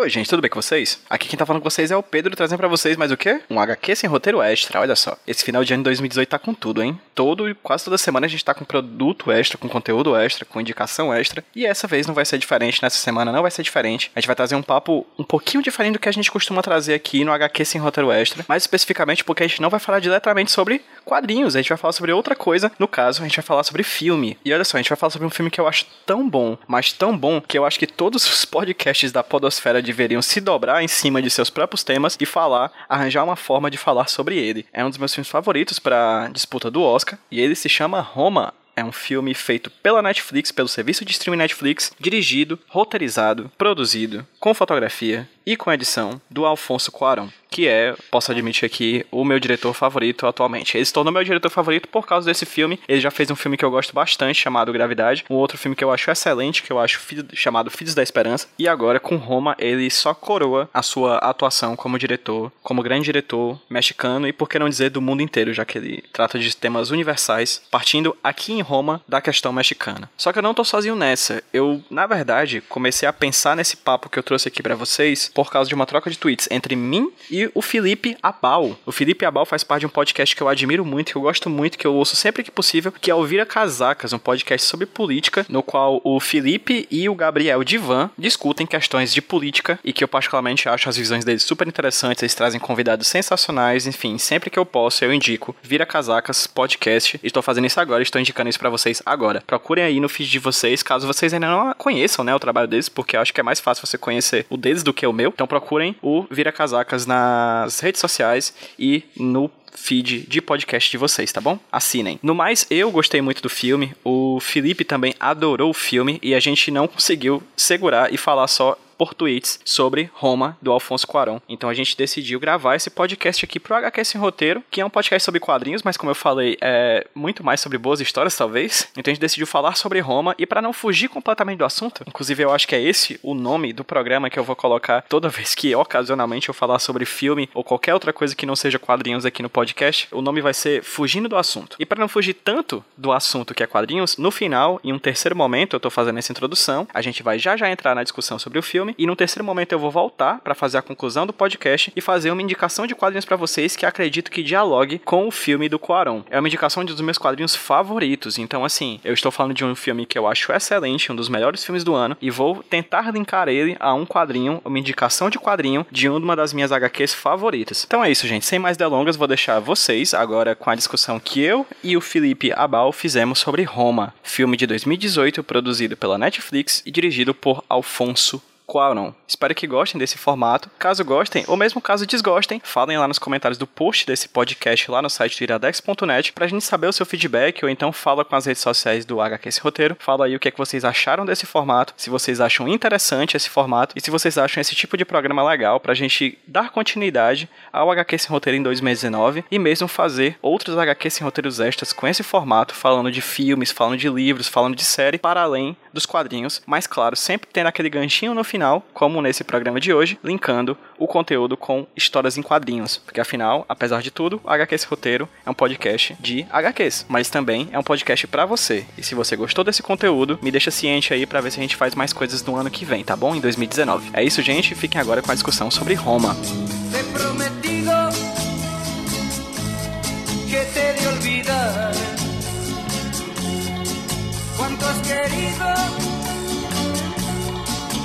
Oi, gente, tudo bem com vocês? Aqui quem tá falando com vocês é o Pedro, trazendo pra vocês mais o quê? Um HQ sem roteiro extra, olha só. Esse final de ano de 2018 tá com tudo, hein? Todo, quase toda semana a gente tá com produto extra, com conteúdo extra, com indicação extra. E essa vez não vai ser diferente, nessa semana não vai ser diferente. A gente vai trazer um papo um pouquinho diferente do que a gente costuma trazer aqui no HQ sem roteiro extra. Mais especificamente porque a gente não vai falar diretamente sobre quadrinhos, a gente vai falar sobre outra coisa. No caso, a gente vai falar sobre filme. E olha só, a gente vai falar sobre um filme que eu acho tão bom, mas tão bom, que eu acho que todos os podcasts da Podosfera deveriam se dobrar em cima de seus próprios temas e falar, arranjar uma forma de falar sobre ele. É um dos meus filmes favoritos para disputa do Oscar e ele se chama Roma, é um filme feito pela Netflix, pelo serviço de streaming Netflix, dirigido, roteirizado, produzido, com fotografia e com edição do Alfonso Cuarón que é, posso admitir aqui, o meu diretor favorito atualmente. Ele se tornou meu diretor favorito por causa desse filme. Ele já fez um filme que eu gosto bastante, chamado Gravidade. Um outro filme que eu acho excelente, que eu acho chamado Filhos da Esperança. E agora, com Roma, ele só coroa a sua atuação como diretor, como grande diretor mexicano e, por que não dizer, do mundo inteiro, já que ele trata de temas universais, partindo aqui em Roma da questão mexicana. Só que eu não tô sozinho nessa. Eu, na verdade, comecei a pensar nesse papo que eu trouxe aqui para vocês por causa de uma troca de tweets entre mim e o Felipe Abal. O Felipe Abal faz parte de um podcast que eu admiro muito, que eu gosto muito, que eu ouço sempre que possível, que é o Vira Casacas, um podcast sobre política, no qual o Felipe e o Gabriel Divan discutem questões de política e que eu particularmente acho as visões deles super interessantes, eles trazem convidados sensacionais, enfim, sempre que eu posso eu indico Vira Casacas Podcast. Estou fazendo isso agora, estou indicando isso para vocês agora. Procurem aí no feed de vocês, caso vocês ainda não conheçam, né, o trabalho deles, porque eu acho que é mais fácil você conhecer o deles do que o meu. Então procurem o Vira Casacas na nas redes sociais e no feed de podcast de vocês, tá bom? Assinem. No mais, eu gostei muito do filme, o Felipe também adorou o filme e a gente não conseguiu segurar e falar só por tweets sobre Roma, do Alfonso Cuarón. Então a gente decidiu gravar esse podcast aqui pro HQ Sem Roteiro, que é um podcast sobre quadrinhos, mas como eu falei, é muito mais sobre boas histórias, talvez. Então a gente decidiu falar sobre Roma e para não fugir completamente do assunto, inclusive eu acho que é esse o nome do programa que eu vou colocar toda vez que ocasionalmente eu falar sobre filme ou qualquer outra coisa que não seja quadrinhos aqui no podcast, o nome vai ser Fugindo do Assunto. E para não fugir tanto do assunto que é quadrinhos, no final, em um terceiro momento, eu tô fazendo essa introdução, a gente vai já já entrar na discussão sobre o filme filme. E no terceiro momento eu vou voltar para fazer a conclusão do podcast e fazer uma indicação de quadrinhos para vocês que acredito que dialogue com o filme do Cuarón. É uma indicação de um dos meus quadrinhos favoritos. Então, assim, eu estou falando de um filme que eu acho excelente, um dos melhores filmes do ano, e vou tentar linkar ele a um quadrinho, uma indicação de quadrinho de uma das minhas HQs favoritas. Então é isso, gente. Sem mais delongas, vou deixar vocês agora com a discussão que eu e o Felipe Abal fizemos sobre Roma, filme de 2018 produzido pela Netflix e dirigido por Alfonso Quaron. Espero que gostem desse formato. Caso gostem, ou mesmo caso desgostem, falem lá nos comentários do post desse podcast lá no site do iradex.net pra gente saber o seu feedback, ou então fala com as redes sociais do HQ Esse Roteiro. Fala aí o que é que vocês acharam desse formato, se vocês acham interessante esse formato e se vocês acham esse tipo de programa legal pra gente dar continuidade ao HQ Sem Roteiro em 2019 e mesmo fazer outros HQ Sem Roteiros extras com esse formato, falando de filmes, falando de livros, falando de série, para além dos quadrinhos, mas claro, sempre tendo aquele ganchinho no final final, como nesse programa de hoje, linkando o conteúdo com histórias em quadrinhos. Porque afinal, apesar de tudo, o HQs Roteiro é um podcast de HQs, mas também é um podcast para você. E se você gostou desse conteúdo, me deixa ciente aí para ver se a gente faz mais coisas no ano que vem, tá bom? Em 2019. É isso, gente. Fiquem agora com a discussão sobre Roma.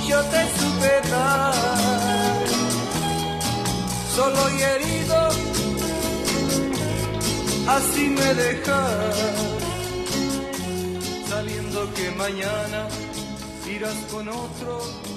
Yo te supe dar, solo y herido, así me dejas, sabiendo que mañana irás con otro.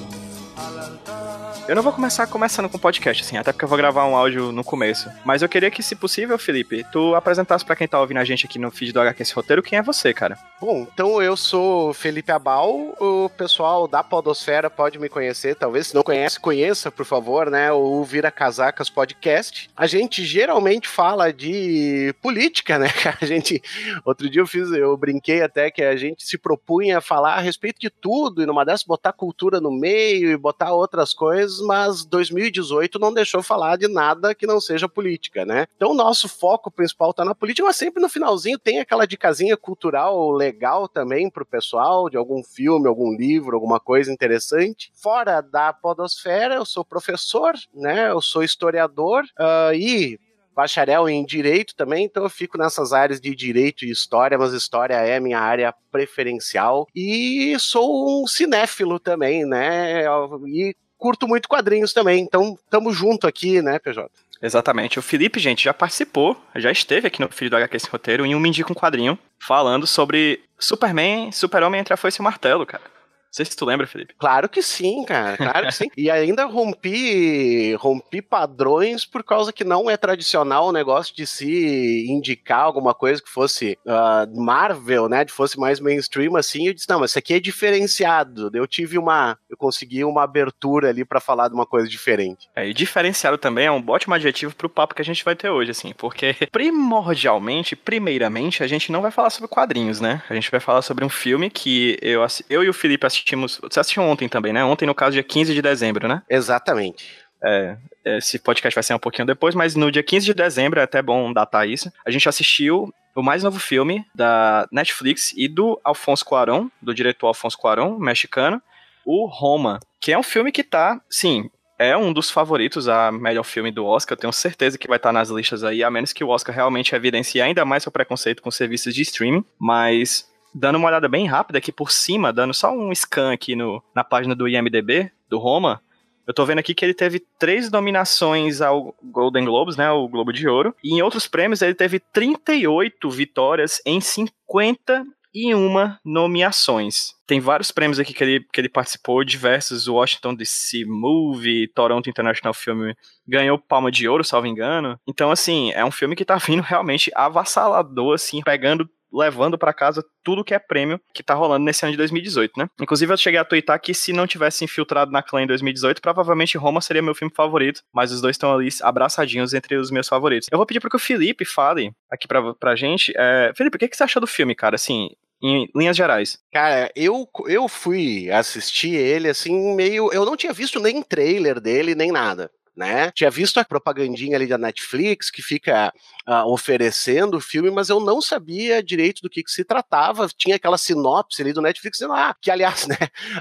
Eu não vou começar começando com podcast, assim, até porque eu vou gravar um áudio no começo. Mas eu queria que, se possível, Felipe, tu apresentasse para quem tá ouvindo a gente aqui no feed do HQ esse roteiro quem é você, cara. Bom, então eu sou Felipe Abal, o pessoal da Podosfera pode me conhecer, talvez se não conhece, conheça, por favor, né? O Vira Casacas Podcast. A gente geralmente fala de política, né? A gente, outro dia eu fiz, eu brinquei até que a gente se propunha a falar a respeito de tudo, e numa dessas botar cultura no meio e botar outras coisas, mas 2018 não deixou falar de nada que não seja política, né? Então o nosso foco principal tá na política, mas sempre no finalzinho tem aquela dicasinha cultural legal também pro pessoal, de algum filme, algum livro, alguma coisa interessante. Fora da podosfera, eu sou professor, né? Eu sou historiador uh, e bacharel em direito também, então eu fico nessas áreas de direito e história, mas história é minha área preferencial. E sou um cinéfilo também, né? E curto muito quadrinhos também, então tamo junto aqui, né, PJ? Exatamente. O Felipe, gente, já participou, já esteve aqui no Filho do HQ Esse Roteiro em um Me Indica um Quadrinho, falando sobre Superman, Super-Homem entre a foice e o martelo, cara sei se tu lembra, Felipe. Claro que sim, cara. Claro que sim. E ainda rompi, rompi padrões por causa que não é tradicional o negócio de se indicar alguma coisa que fosse uh, Marvel, né? De fosse mais mainstream assim. Eu disse, não, mas isso aqui é diferenciado. Eu tive uma. Eu consegui uma abertura ali para falar de uma coisa diferente. É, e diferenciado também é um ótimo adjetivo pro papo que a gente vai ter hoje, assim, porque primordialmente, primeiramente, a gente não vai falar sobre quadrinhos, né? A gente vai falar sobre um filme que eu, eu e o Felipe assistimos assistimos. Você assistiu ontem também, né? Ontem, no caso, dia 15 de dezembro, né? Exatamente. É, esse podcast vai ser um pouquinho depois, mas no dia 15 de dezembro, é até bom datar isso, a gente assistiu o mais novo filme da Netflix e do Alfonso Cuarón, do diretor Alfonso Cuarón, mexicano, o Roma, que é um filme que tá, sim, é um dos favoritos a melhor filme do Oscar. Eu tenho certeza que vai estar nas listas aí, a menos que o Oscar realmente evidencie ainda mais seu preconceito com serviços de streaming. Mas dando uma olhada bem rápida aqui por cima, dando só um scan aqui no, na página do IMDB, do Roma, eu tô vendo aqui que ele teve três nominações ao Golden Globes, né, o Globo de Ouro, e em outros prêmios ele teve 38 vitórias em 51 nomeações. Tem vários prêmios aqui que ele, que ele participou, diversos, Washington DC Movie, Toronto International Film, ganhou Palma de Ouro, salvo engano. Então, assim, é um filme que tá vindo realmente avassalador, assim, pegando levando para casa tudo que é prêmio que tá rolando nesse ano de 2018, né? Inclusive eu cheguei a twittar que se não tivesse infiltrado na clã em 2018, provavelmente Roma seria meu filme favorito, mas os dois estão ali abraçadinhos entre os meus favoritos. Eu vou pedir para que o Felipe fale aqui pra, pra gente. É... Felipe, o que, que você achou do filme, cara? Assim, em linhas gerais. Cara, eu, eu fui assistir ele assim, meio. Eu não tinha visto nem trailer dele, nem nada né? Tinha visto a propagandinha ali da Netflix que fica uh, oferecendo o filme, mas eu não sabia direito do que, que, se tratava. Tinha aquela sinopse ali do Netflix dizendo, ah, que aliás, né,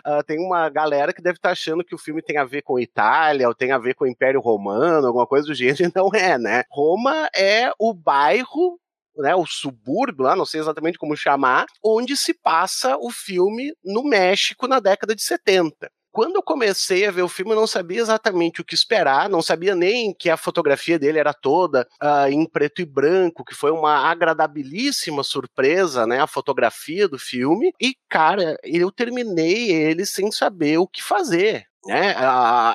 uh, tem uma galera que deve estar tá achando que o filme tem a ver com Itália ou tem a ver com o Império Romano, alguma coisa do gênero, e não é, né? Roma é o bairro né, o subúrbio, lá, não sei exatamente como chamar, onde se passa o filme no México na década de 70 quando eu comecei a ver o filme, eu não sabia exatamente o que esperar, não sabia nem que a fotografia dele era toda uh, em preto e branco, que foi uma agradabilíssima surpresa, né? A fotografia do filme. E, cara, eu terminei ele sem saber o que fazer né?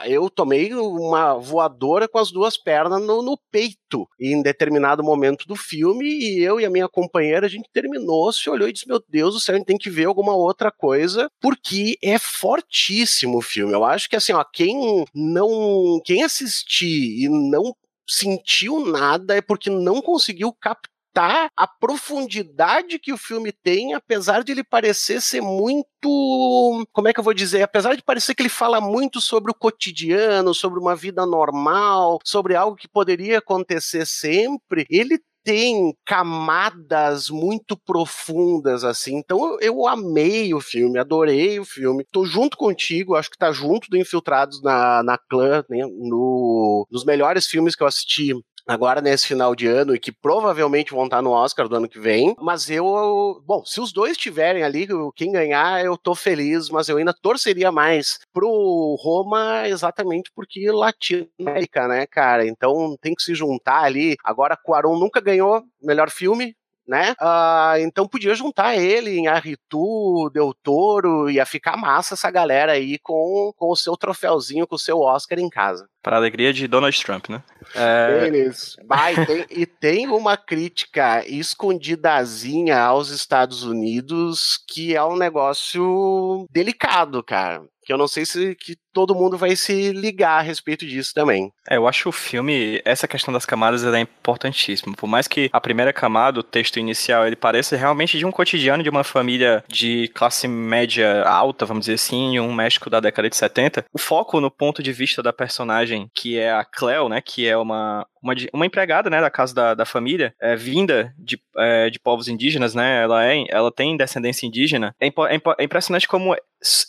eu tomei uma voadora com as duas pernas no, no, peito em determinado momento do filme e eu e a minha companheira a gente terminou, se olhou e disse: Meu Deus do céu, a gente tem que ver alguma outra coisa, porque é fortíssimo o filme. Eu acho que assim, ó, quem não. Quem assistir e não sentiu nada é porque não conseguiu captar captar a profundidade que o filme tem, apesar de ele parecer ser muito. Como é que eu vou dizer? Apesar de parecer que ele fala muito sobre o cotidiano, sobre uma vida normal, sobre algo que poderia acontecer sempre, ele tem camadas muito profundas, assim. Então eu amei o filme, adorei o filme. Tô junto contigo, acho que tá junto do Infiltrados na, na Clã, né, no, nos melhores filmes que eu assisti agora nesse final de ano e que provavelmente vão estar no Oscar do ano que vem. Mas eu, bom, se os dois estiverem ali, quem ganhar, eu tô feliz, mas eu ainda torceria mais pro Roma exatamente porque Latinoamérica, né, cara? Então tem que se juntar ali. Agora Cuarón nunca ganhou melhor filme, né? Uh, então podia juntar ele em Arritu, Del Toro, ia ficar massa essa galera aí com, com o seu troféuzinho, com o seu Oscar em casa. Para alegria de Donald Trump, né? É... Eles. Vai, tem, e tem uma crítica escondidazinha aos Estados Unidos que é um negócio delicado, cara que eu não sei se que todo mundo vai se ligar a respeito disso também. É, eu acho o filme, essa questão das camadas é importantíssima. Por mais que a primeira camada, o texto inicial, ele pareça realmente de um cotidiano de uma família de classe média alta, vamos dizer assim, em um México da década de 70, o foco no ponto de vista da personagem, que é a Cleo, né, que é uma, uma, uma empregada, né, da casa da, da família, é, vinda de, é, de povos indígenas, né, ela, é, ela tem descendência indígena. É, é, é impressionante como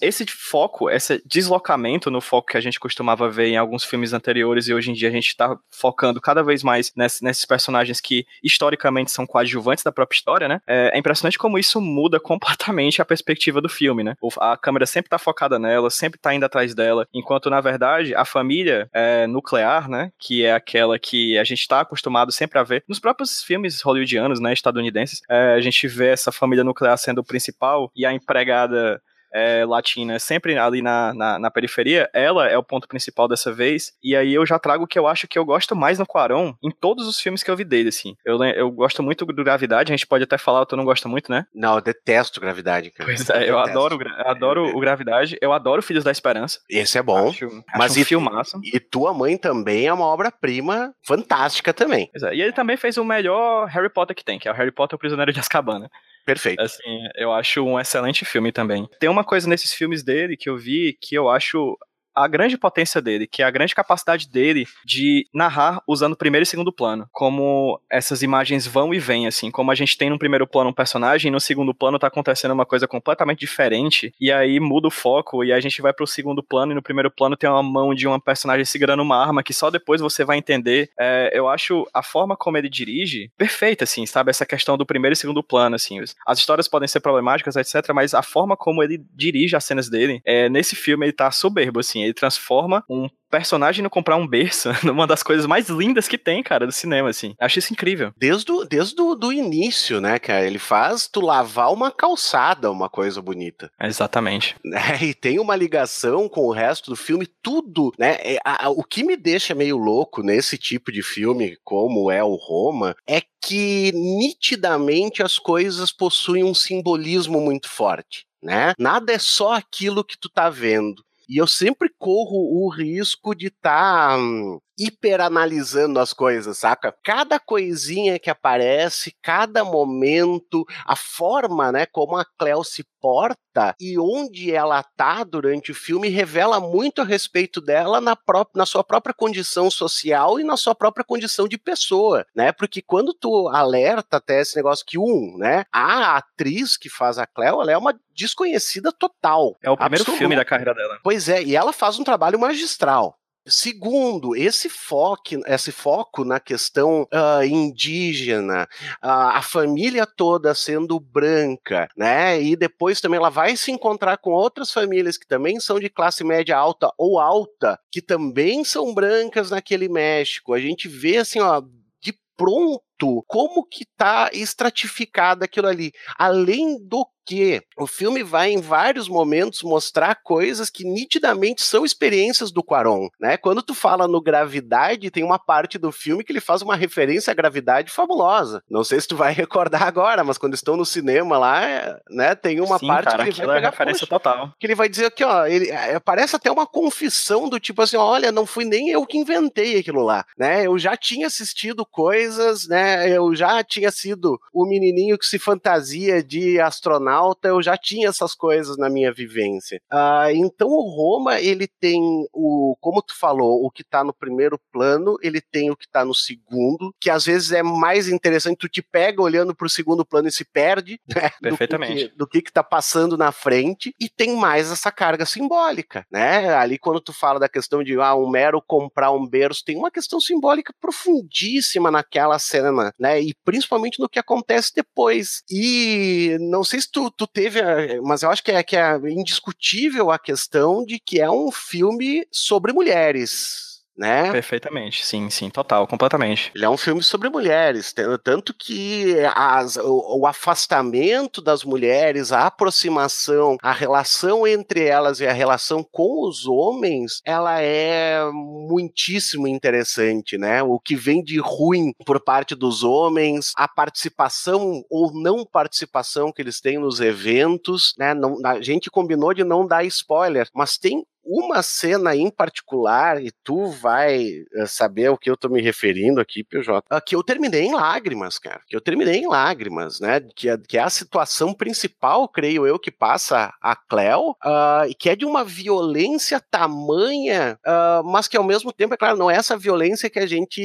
esse foco, esse deslocamento no foco que a gente costumava ver em alguns filmes anteriores e hoje em dia a gente está focando cada vez mais nesse, nesses personagens que historicamente são coadjuvantes da própria história, né? É, é, impressionante como isso muda completamente a perspectiva do filme, né? A câmera sempre está focada nela, sempre está indo atrás dela, enquanto na verdade a família é, nuclear, né? Que é aquela que a gente está acostumado sempre a ver nos próprios filmes hollywoodianos, né? Estadunidenses, é, a gente vê essa família nuclear sendo o principal e a empregada é, latina sempre ali na, na, na, periferia, ela é o ponto principal dessa vez. E aí eu já trago o que eu acho que eu gosto mais no Quaron em todos os filmes que eu vi dele, assim. Eu, eu gosto muito do Gravidade, a gente pode até falar, tu não gosta muito, né? Não, eu detesto Gravidade, cara. Pois é, eu, eu adoro, adoro o Gravidade, eu adoro Filhos da Esperança. Esse é bom. Acho, mas acho um e, filmaço. E Tua Mãe também é uma obra-prima fantástica também. É, e ele também fez o melhor Harry Potter que tem, que é o Harry Potter o Prisioneiro de Azkaban, né? Perfeito. Assim, eu acho um excelente filme também. Tem uma coisa nesses filmes dele que eu vi que eu acho a grande potência dele, que é a grande capacidade dele de narrar usando primeiro e segundo plano. Como essas imagens vão e vêm, assim. Como a gente tem no primeiro plano um personagem e no segundo plano tá acontecendo uma coisa completamente diferente. E aí muda o foco e a gente vai pro segundo plano e no primeiro plano tem uma mão de uma personagem segurando uma arma que só depois você vai entender. É, eu acho a forma como ele dirige perfeita, assim, sabe? Essa questão do primeiro e segundo plano, assim. As histórias podem ser problemáticas, etc., mas a forma como ele dirige as cenas dele, é, nesse filme ele tá soberbo, assim ele transforma um personagem no comprar um berço numa das coisas mais lindas que tem, cara, do cinema, assim. Acho isso incrível. Desde o, desde o do início, né, cara? Ele faz tu lavar uma calçada, uma coisa bonita. Exatamente. É, e tem uma ligação com o resto do filme, tudo, né? É, a, a, o que me deixa meio louco nesse tipo de filme, como é o Roma, é que nitidamente as coisas possuem um simbolismo muito forte. Né? Nada é só aquilo que tu tá vendo. E eu sempre corro o risco de estar tá, hiperanalisando as coisas, saca? Cada coisinha que aparece, cada momento, a forma, né, como a Cleo se porta e onde ela tá durante o filme revela muito a respeito dela na, própria, na sua própria condição social e na sua própria condição de pessoa, né? Porque quando tu alerta até esse negócio que um, né, a atriz que faz a Cleo, ela é uma desconhecida total. É o primeiro absoluto. filme da carreira dela. Pois é, e ela faz um trabalho magistral. Segundo, esse foco, esse foco na questão uh, indígena, uh, a família toda sendo branca, né? E depois também ela vai se encontrar com outras famílias que também são de classe média alta ou alta, que também são brancas naquele México. A gente vê assim, ó, de pronto como que tá estratificado aquilo ali. Além do que o filme vai em vários momentos mostrar coisas que nitidamente são experiências do Quaron, né? Quando tu fala no Gravidade, tem uma parte do filme que ele faz uma referência à gravidade fabulosa. Não sei se tu vai recordar agora, mas quando estão no cinema lá, né, tem uma Sim, parte cara, que ele vai é pegar é referência total. Que ele vai dizer aqui, ó, ele é, parece até uma confissão do tipo assim, olha, não fui nem eu que inventei aquilo lá, né? Eu já tinha assistido coisas, né? Eu já tinha sido o menininho que se fantasia de astronauta eu já tinha essas coisas na minha vivência. Uh, então o Roma, ele tem o, como tu falou, o que tá no primeiro plano, ele tem o que tá no segundo, que às vezes é mais interessante, tu te pega olhando pro segundo plano e se perde, né? Perfeitamente. Do que, do que, que tá passando na frente, e tem mais essa carga simbólica, né? Ali quando tu fala da questão de ah, um mero comprar um berço, tem uma questão simbólica profundíssima naquela cena, né? E principalmente no que acontece depois. E não sei se tu, tu teve, mas eu acho que é, que é indiscutível a questão de que é um filme sobre mulheres. Né? Perfeitamente, sim, sim, total, completamente. Ele é um filme sobre mulheres, tanto que as, o, o afastamento das mulheres, a aproximação, a relação entre elas e a relação com os homens, ela é muitíssimo interessante, né? O que vem de ruim por parte dos homens, a participação ou não participação que eles têm nos eventos, né? Não, a gente combinou de não dar spoiler, mas tem uma cena em particular, e tu vai eh, saber o que eu tô me referindo aqui, PJ, ah, que eu terminei em lágrimas, cara. Que eu terminei em lágrimas, né? Que é, que é a situação principal, creio eu, que passa a Cleo, uh, e que é de uma violência tamanha, uh, mas que ao mesmo tempo, é claro, não é essa violência que a gente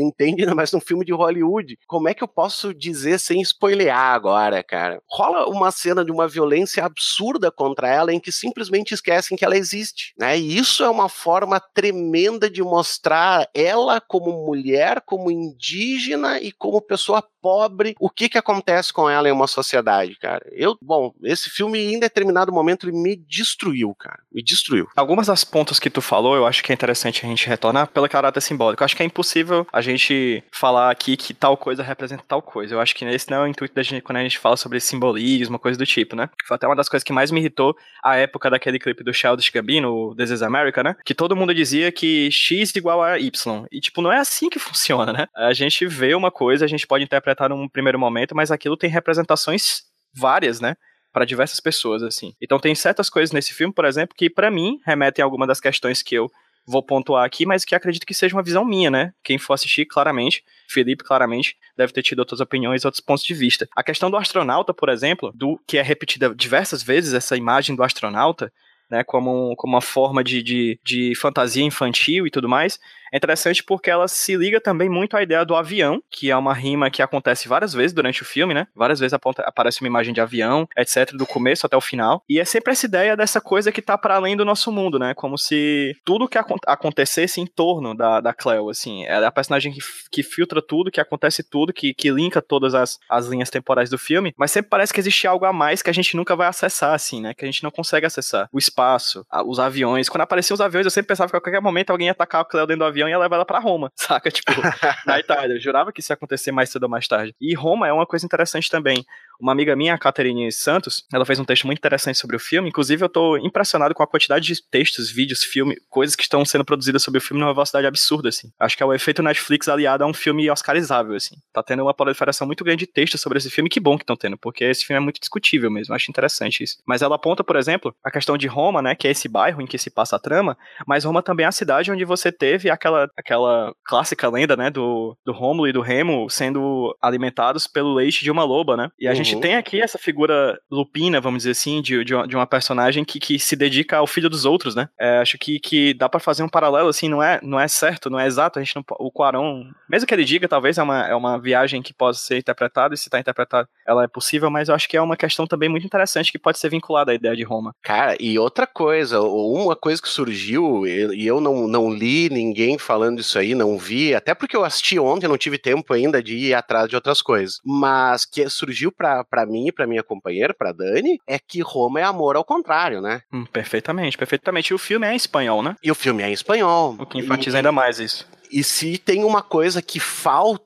entende mais num filme de Hollywood. Como é que eu posso dizer sem spoilear agora, cara? Rola uma cena de uma violência absurda contra ela em que simplesmente esquecem que ela existe existe, né? E isso é uma forma tremenda de mostrar ela como mulher, como indígena e como pessoa pobre, o que que acontece com ela em uma sociedade, cara. Eu, bom, esse filme em determinado momento ele me destruiu, cara. Me destruiu. Algumas das pontas que tu falou, eu acho que é interessante a gente retornar pelo caráter simbólico. Eu acho que é impossível a gente falar aqui que tal coisa representa tal coisa. Eu acho que esse não é o intuito da gente quando a gente fala sobre simbolismo, coisa do tipo, né? Foi até uma das coisas que mais me irritou a época daquele clipe do Childish Gambino, This is America, né? Que todo mundo dizia que X igual a Y. E, tipo, não é assim que funciona, né? A gente vê uma coisa, a gente pode interpretar num primeiro momento, mas aquilo tem representações várias, né? Para diversas pessoas, assim. Então tem certas coisas nesse filme, por exemplo, que para mim remetem a alguma das questões que eu vou pontuar aqui, mas que acredito que seja uma visão minha, né? Quem for assistir, claramente, Felipe, claramente, deve ter tido outras opiniões, outros pontos de vista. A questão do astronauta, por exemplo, do que é repetida diversas vezes, essa imagem do astronauta, né, como, como uma forma de, de, de fantasia infantil e tudo mais, é interessante porque ela se liga também muito à ideia do avião, que é uma rima que acontece várias vezes durante o filme, né? Várias vezes aparece uma imagem de avião, etc, do começo até o final. E é sempre essa ideia dessa coisa que tá para além do nosso mundo, né? Como se tudo que ac acontecesse em torno da, da Cleo, assim. Ela é a personagem que, que filtra tudo, que acontece tudo, que, que linka todas as, as linhas temporais do filme, mas sempre parece que existe algo a mais que a gente nunca vai acessar, assim, né? Que a gente não consegue acessar. O espaço, os aviões. Quando apareciam os aviões, eu sempre pensava que a qualquer momento alguém ia atacar a Cleo dentro do avião avião e ia levar ela pra Roma, saca? Tipo, na Itália. Eu jurava que isso ia acontecer mais cedo ou mais tarde. E Roma é uma coisa interessante também. Uma amiga minha, a Catherine Santos, ela fez um texto muito interessante sobre o filme. Inclusive, eu tô impressionado com a quantidade de textos, vídeos, filme, coisas que estão sendo produzidas sobre o filme numa velocidade absurda, assim. Acho que é o efeito Netflix aliado a um filme oscarizável, assim. Tá tendo uma proliferação muito grande de textos sobre esse filme. Que bom que estão tendo, porque esse filme é muito discutível mesmo. Acho interessante isso. Mas ela aponta, por exemplo, a questão de Roma, né, que é esse bairro em que se passa a trama, mas Roma também é a cidade onde você teve aquela, aquela clássica lenda, né, do, do Rômulo e do Remo sendo alimentados pelo leite de uma loba, né? E a uhum. gente tem aqui essa figura lupina, vamos dizer assim, de, de, uma, personagem que, que se dedica ao filho dos outros, né? É, acho que, que dá para fazer um paralelo, assim, não é, não é certo, não é exato, a gente não, o Quaron, mesmo que ele diga, talvez é uma, é uma viagem que pode ser interpretada, e se tá interpretada, ela é possível, mas eu acho que é uma questão também muito interessante que pode ser vinculada à ideia de Roma. Cara, e outra coisa, uma coisa que surgiu, e eu não, não li ninguém falando isso aí, não vi, até porque eu assisti ontem, não tive tempo ainda de ir atrás de outras coisas, mas que surgiu pra, pra mim, pra minha companheira, pra Dani, é que Roma é amor ao contrário, né? Hum, perfeitamente, perfeitamente. E o filme é em espanhol, né? E o filme é em espanhol. O que enfatiza e, ainda mais isso. E se tem uma coisa que falta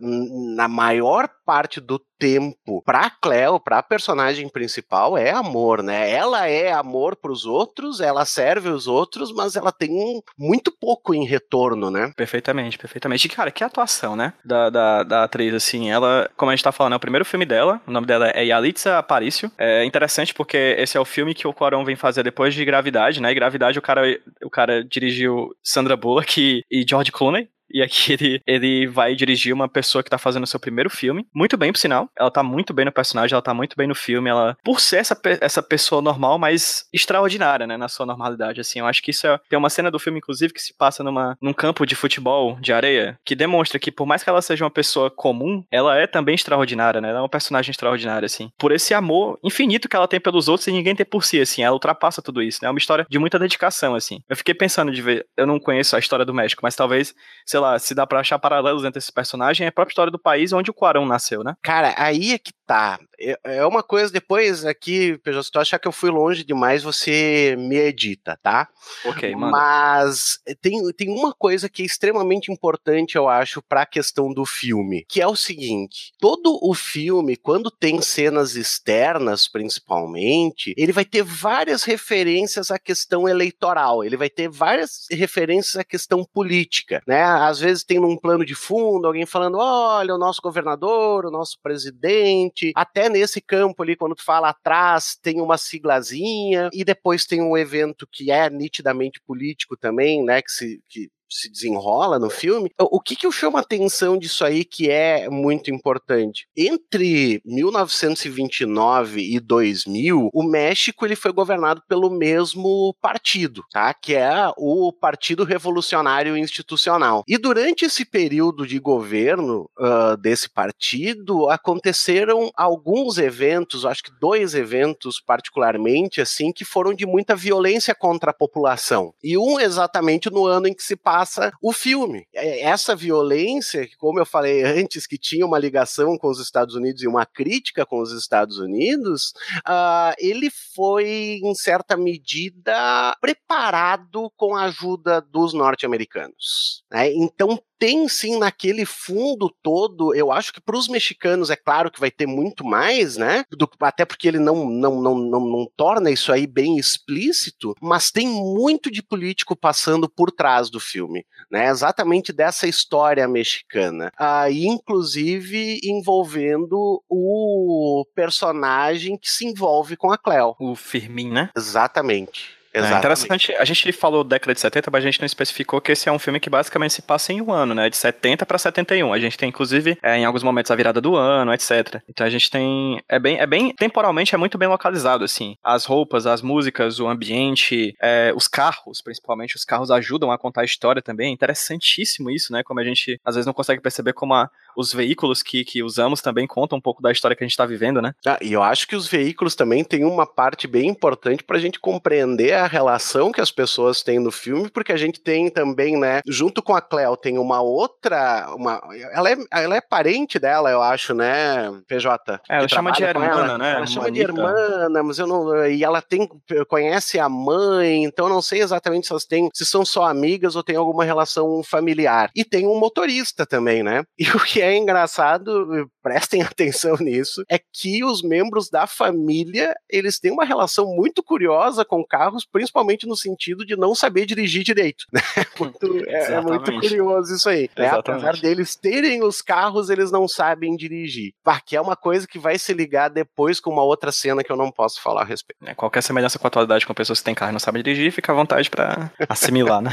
na maior parte do tempo pra Cleo, pra personagem principal, é amor, né? Ela é amor pros outros, ela serve os outros, mas ela tem muito pouco em retorno, né? Perfeitamente, perfeitamente. E, cara, que atuação, né? Da, da, da atriz, assim, ela, como a gente tá falando, é o primeiro filme dela, o nome dela é Yalitza Aparicio. É interessante porque esse é o filme que o Quaron vem fazer depois de Gravidade, né? E Gravidade, o cara, o cara dirigiu Sandra Bullock e, e George Clooney, e aqui ele, ele vai dirigir uma pessoa que tá fazendo seu primeiro filme. Muito bem, por sinal. Ela tá muito bem no personagem, ela tá muito bem no filme. Ela, por ser essa, essa pessoa normal, mas extraordinária, né? Na sua normalidade, assim. Eu acho que isso é. Tem uma cena do filme, inclusive, que se passa numa, num campo de futebol de areia, que demonstra que, por mais que ela seja uma pessoa comum, ela é também extraordinária, né? Ela é uma personagem extraordinária, assim. Por esse amor infinito que ela tem pelos outros e ninguém tem por si, assim. Ela ultrapassa tudo isso, né? É uma história de muita dedicação, assim. Eu fiquei pensando de ver. Eu não conheço a história do México, mas talvez sei lá, se dá pra achar paralelos entre esse personagem, é a própria história do país onde o Quarão nasceu, né? Cara, aí é que Tá, é, é uma coisa, depois aqui, Pedro, se tu achar que eu fui longe demais, você me edita, tá? Ok, mano. Mas tem, tem uma coisa que é extremamente importante, eu acho, para a questão do filme, que é o seguinte: todo o filme, quando tem cenas externas, principalmente, ele vai ter várias referências à questão eleitoral, ele vai ter várias referências à questão política, né? Às vezes tem num plano de fundo alguém falando: olha, o nosso governador, o nosso presidente, até nesse campo ali, quando tu fala atrás, tem uma siglazinha, e depois tem um evento que é nitidamente político também, né? Que se, que se desenrola no filme, o que que eu chamo a atenção disso aí que é muito importante? Entre 1929 e 2000, o México ele foi governado pelo mesmo partido, tá? Que é o Partido Revolucionário Institucional. E durante esse período de governo uh, desse partido, aconteceram alguns eventos, acho que dois eventos particularmente, assim, que foram de muita violência contra a população. E um exatamente no ano em que se passa passa o filme. É, essa violência, como eu falei antes, que tinha uma ligação com os Estados Unidos e uma crítica com os Estados Unidos, uh, ele foi, em certa medida, preparado com a ajuda dos norte-americanos. Né? Então, tem sim naquele fundo todo, eu acho que para os mexicanos é claro que vai ter muito mais, né? Do, até porque ele não, não, não, não, não torna isso aí bem explícito, mas tem muito de político passando por trás do filme, né? Exatamente dessa história mexicana. Ah, inclusive envolvendo o personagem que se envolve com a Cleo. O Firmin, né? Exatamente. É interessante, a gente falou década de 70, mas a gente não especificou que esse é um filme que basicamente se passa em um ano, né? De 70 para 71. A gente tem, inclusive, é, em alguns momentos a virada do ano, etc. Então a gente tem. É bem, é bem. Temporalmente é muito bem localizado, assim. As roupas, as músicas, o ambiente, é, os carros, principalmente, os carros ajudam a contar a história também. É interessantíssimo isso, né? Como a gente às vezes não consegue perceber como a, os veículos que, que usamos também contam um pouco da história que a gente está vivendo, né? Ah, e eu acho que os veículos também têm uma parte bem importante para a gente compreender a relação que as pessoas têm no filme, porque a gente tem também, né, junto com a Cleo, tem uma outra, uma, ela, é, ela é parente dela, eu acho, né, PJ? É, ela chama de irmã, né? Ela chama de irmã, mas eu não, e ela tem, conhece a mãe, então eu não sei exatamente se elas têm, se são só amigas ou tem alguma relação familiar. E tem um motorista também, né? E o que é engraçado, prestem atenção nisso, é que os membros da família, eles têm uma relação muito curiosa com carros, principalmente no sentido de não saber dirigir direito. Né? Muito, é, é, muito curioso isso aí. Né? Apesar deles terem os carros, eles não sabem dirigir. Bah, que é uma coisa que vai se ligar depois com uma outra cena que eu não posso falar a respeito. É, qualquer semelhança com a atualidade com pessoas que têm carro e não sabem dirigir, fica à vontade para assimilar, né?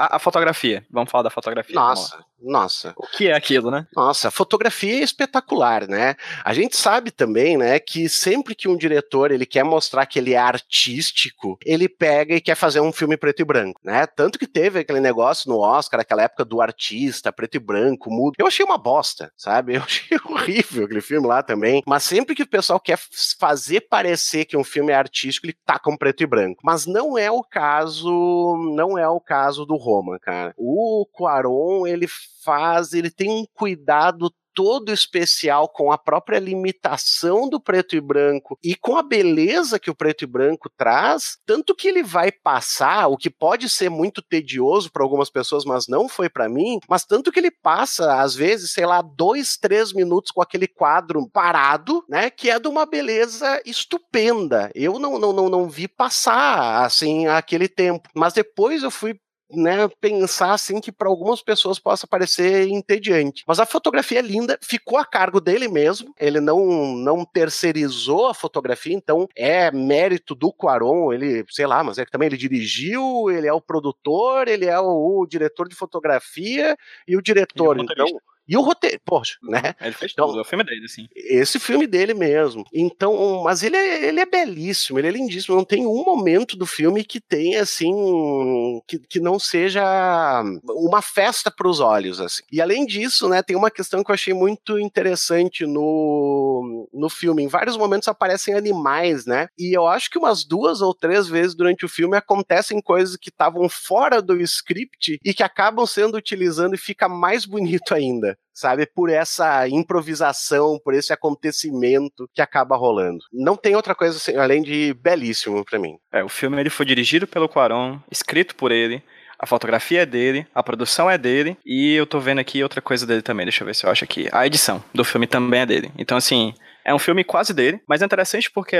A, a, fotografia. Vamos falar da fotografia. Nossa, nossa. O que é aquilo, né? Nossa, a fotografia é espetacular, né? A gente sabe também, né, que sempre que um diretor ele quer mostrar que ele é artístico, ele pega e quer fazer um filme preto e branco, né? Tanto que teve aquele negócio no Oscar, aquela época do artista, preto e branco, mudo. Eu achei uma bosta, sabe? Eu achei horrível aquele filme lá também. Mas sempre que o pessoal quer fazer parecer que um filme é artístico, ele tá com preto e branco. Mas não é o caso, não é o caso do Roma, cara. O Quaron, ele faz, ele tem um cuidado todo especial com a própria limitação do preto e branco e com a beleza que o preto e branco traz, tanto que ele vai passar, o que pode ser muito tedioso para algumas pessoas, mas não foi para mim, mas tanto que ele passa, às vezes, sei lá, dois, três minutos com aquele quadro parado, né, que é de uma beleza estupenda. Eu não, não, não, não vi passar, assim, aquele tempo, mas depois eu fui né, pensar assim que para algumas pessoas possa parecer entediante. Mas a fotografia é linda, ficou a cargo dele mesmo. Ele não não terceirizou a fotografia, então é mérito do Quaron, ele, sei lá, mas é que também ele dirigiu, ele é o produtor, ele é o, o diretor de fotografia e o diretor, e o então e o roteiro, poxa, uhum. né? Ele fez então, tudo, é o filme dele, assim. Esse filme dele mesmo. Então, mas ele é, ele é belíssimo, ele é lindíssimo. Não tem um momento do filme que tenha, assim, que, que não seja uma festa para os olhos, assim. E além disso, né, tem uma questão que eu achei muito interessante no, no filme. Em vários momentos aparecem animais, né? E eu acho que umas duas ou três vezes durante o filme acontecem coisas que estavam fora do script e que acabam sendo utilizadas e fica mais bonito ainda. Sabe? Por essa improvisação, por esse acontecimento que acaba rolando. Não tem outra coisa assim, além de belíssimo para mim. É, o filme ele foi dirigido pelo Quaron, escrito por ele, a fotografia é dele, a produção é dele, e eu tô vendo aqui outra coisa dele também, deixa eu ver se eu acho aqui. A edição do filme também é dele. Então, assim, é um filme quase dele, mas é interessante porque,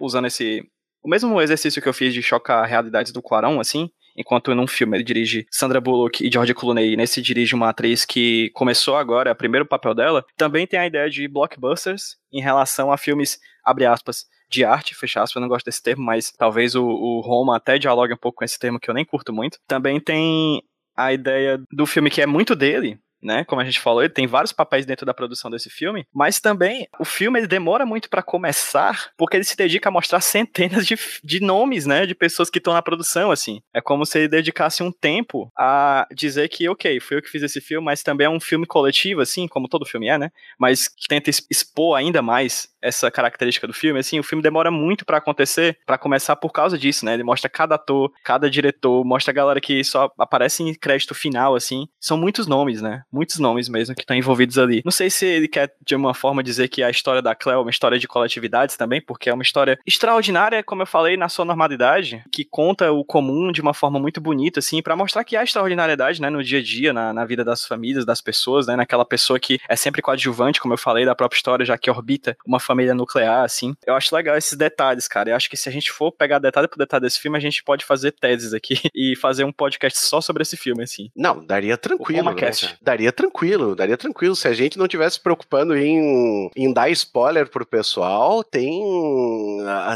usando esse. O mesmo exercício que eu fiz de chocar realidades do Quarão, assim, enquanto num filme ele dirige Sandra Bullock e George Clooney, e nesse dirige uma atriz que começou agora, é o primeiro papel dela, também tem a ideia de blockbusters em relação a filmes, abre aspas, de arte, fechar aspas, eu não gosto desse termo, mas talvez o, o Roma até dialogue um pouco com esse termo que eu nem curto muito. Também tem a ideia do filme que é muito dele, né? Como a gente falou, ele tem vários papéis dentro da produção desse filme, mas também o filme ele demora muito para começar, porque ele se dedica a mostrar centenas de, de nomes, né? De pessoas que estão na produção, assim. É como se ele dedicasse um tempo a dizer que, ok, fui eu que fiz esse filme, mas também é um filme coletivo, assim, como todo filme é, né? Mas que tenta expor ainda mais essa característica do filme, assim, o filme demora muito para acontecer, para começar por causa disso, né? Ele mostra cada ator, cada diretor, mostra a galera que só aparece em crédito final, assim. São muitos nomes, né? Muitos nomes mesmo que estão envolvidos ali. Não sei se ele quer, de uma forma, dizer que a história da Cleo é uma história de coletividades também, porque é uma história extraordinária, como eu falei, na sua normalidade, que conta o comum de uma forma muito bonita, assim, para mostrar que há extraordinariedade, né, no dia a dia, na, na vida das famílias, das pessoas, né, naquela pessoa que é sempre coadjuvante, como eu falei, da própria história, já que orbita uma família família nuclear, assim. Eu acho legal esses detalhes, cara. Eu acho que se a gente for pegar detalhe por detalhe desse filme, a gente pode fazer teses aqui e fazer um podcast só sobre esse filme, assim. Não, daria tranquilo. Né, daria tranquilo, daria tranquilo. Se a gente não tivesse preocupando em, em dar spoiler pro pessoal, tem,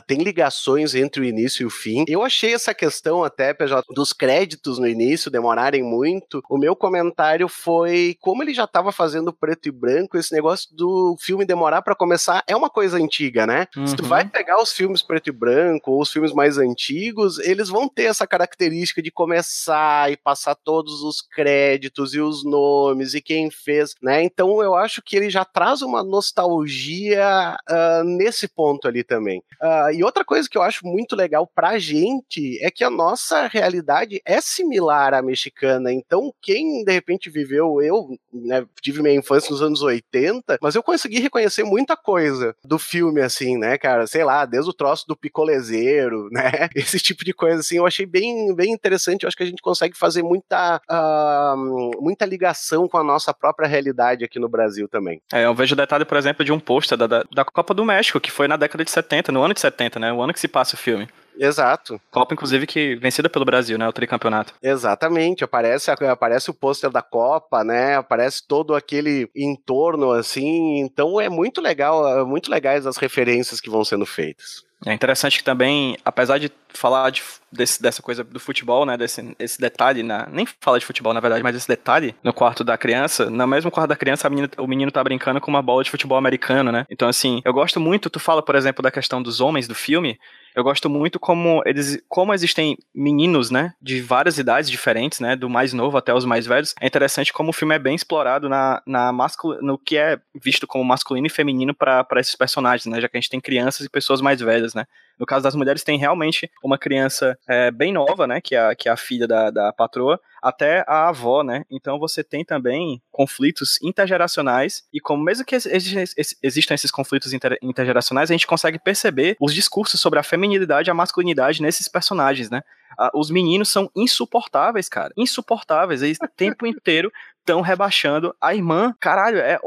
tem ligações entre o início e o fim. Eu achei essa questão até, PJ, dos créditos no início demorarem muito. O meu comentário foi como ele já estava fazendo preto e branco, esse negócio do filme demorar para começar é uma uma coisa antiga, né? Uhum. Se tu vai uhum. pegar os filmes preto e branco ou os filmes mais antigos, eles vão ter essa característica de começar e passar todos os créditos e os nomes e quem fez, né? Então eu acho que ele já traz uma nostalgia uh, nesse ponto ali também. Uh, e outra coisa que eu acho muito legal pra gente é que a nossa realidade é similar à mexicana. Então, quem de repente viveu, eu né, tive minha infância nos anos 80, mas eu consegui reconhecer muita coisa do filme, assim, né, cara? Sei lá, desde o troço do picolezeiro, né? Esse tipo de coisa, assim, eu achei bem, bem interessante. Eu acho que a gente consegue fazer muita, uh, muita ligação com a nossa própria realidade aqui no Brasil também. É, eu vejo o detalhe, por exemplo, de um pôster da, da, da Copa do México, que foi na década de 70, no ano de 70, né? O ano que se passa o filme. Exato. Copa, inclusive, que vencida pelo Brasil, né? O tricampeonato. Exatamente. Aparece, aparece o pôster da Copa, né? Aparece todo aquele entorno, assim. Então é muito legal, é muito legais as referências que vão sendo feitas. É interessante que também, apesar de falar de, desse, dessa coisa do futebol, né, desse esse detalhe, na, nem fala de futebol na verdade, mas esse detalhe no quarto da criança, no mesmo quarto da criança menina, o menino tá brincando com uma bola de futebol americano, né? Então assim, eu gosto muito, tu fala, por exemplo, da questão dos homens do filme, eu gosto muito como eles, como existem meninos, né, de várias idades diferentes, né, do mais novo até os mais velhos. É interessante como o filme é bem explorado na, na mascul... no que é visto como masculino e feminino para esses personagens, né, já que a gente tem crianças e pessoas mais velhas, né. No caso das mulheres, tem realmente uma criança é, bem nova, né? Que é, que é a filha da, da patroa, até a avó, né? Então você tem também conflitos intergeracionais, e como mesmo que existam esses conflitos inter, intergeracionais, a gente consegue perceber os discursos sobre a feminilidade e a masculinidade nesses personagens, né? Os meninos são insuportáveis, cara. Insuportáveis. Eles o tempo inteiro estão rebaixando a irmã. Caralho, é,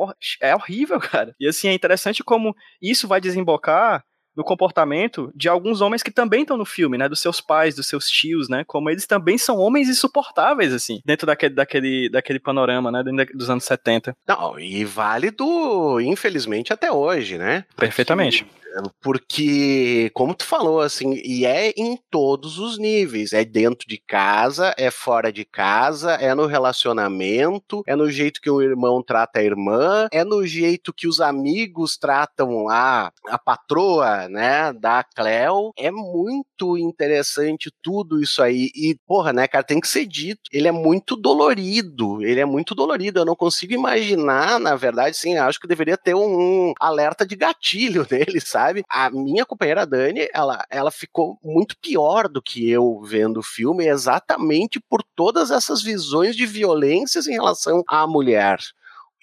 é horrível, cara. E assim, é interessante como isso vai desembocar no comportamento de alguns homens que também estão no filme, né? Dos seus pais, dos seus tios, né? Como eles também são homens insuportáveis, assim, dentro daquele, daquele, daquele panorama, né? Dos anos 70. Não, e válido, infelizmente, até hoje, né? Perfeitamente. Porque porque, como tu falou, assim, e é em todos os níveis. É dentro de casa, é fora de casa, é no relacionamento, é no jeito que o irmão trata a irmã, é no jeito que os amigos tratam a, a patroa, né, da Cleo. É muito interessante tudo isso aí. E, porra, né, cara, tem que ser dito. Ele é muito dolorido. Ele é muito dolorido. Eu não consigo imaginar, na verdade, sim, acho que deveria ter um, um alerta de gatilho nele, sabe? Sabe? A minha companheira Dani, ela, ela ficou muito pior do que eu vendo o filme, exatamente por todas essas visões de violências em relação à mulher.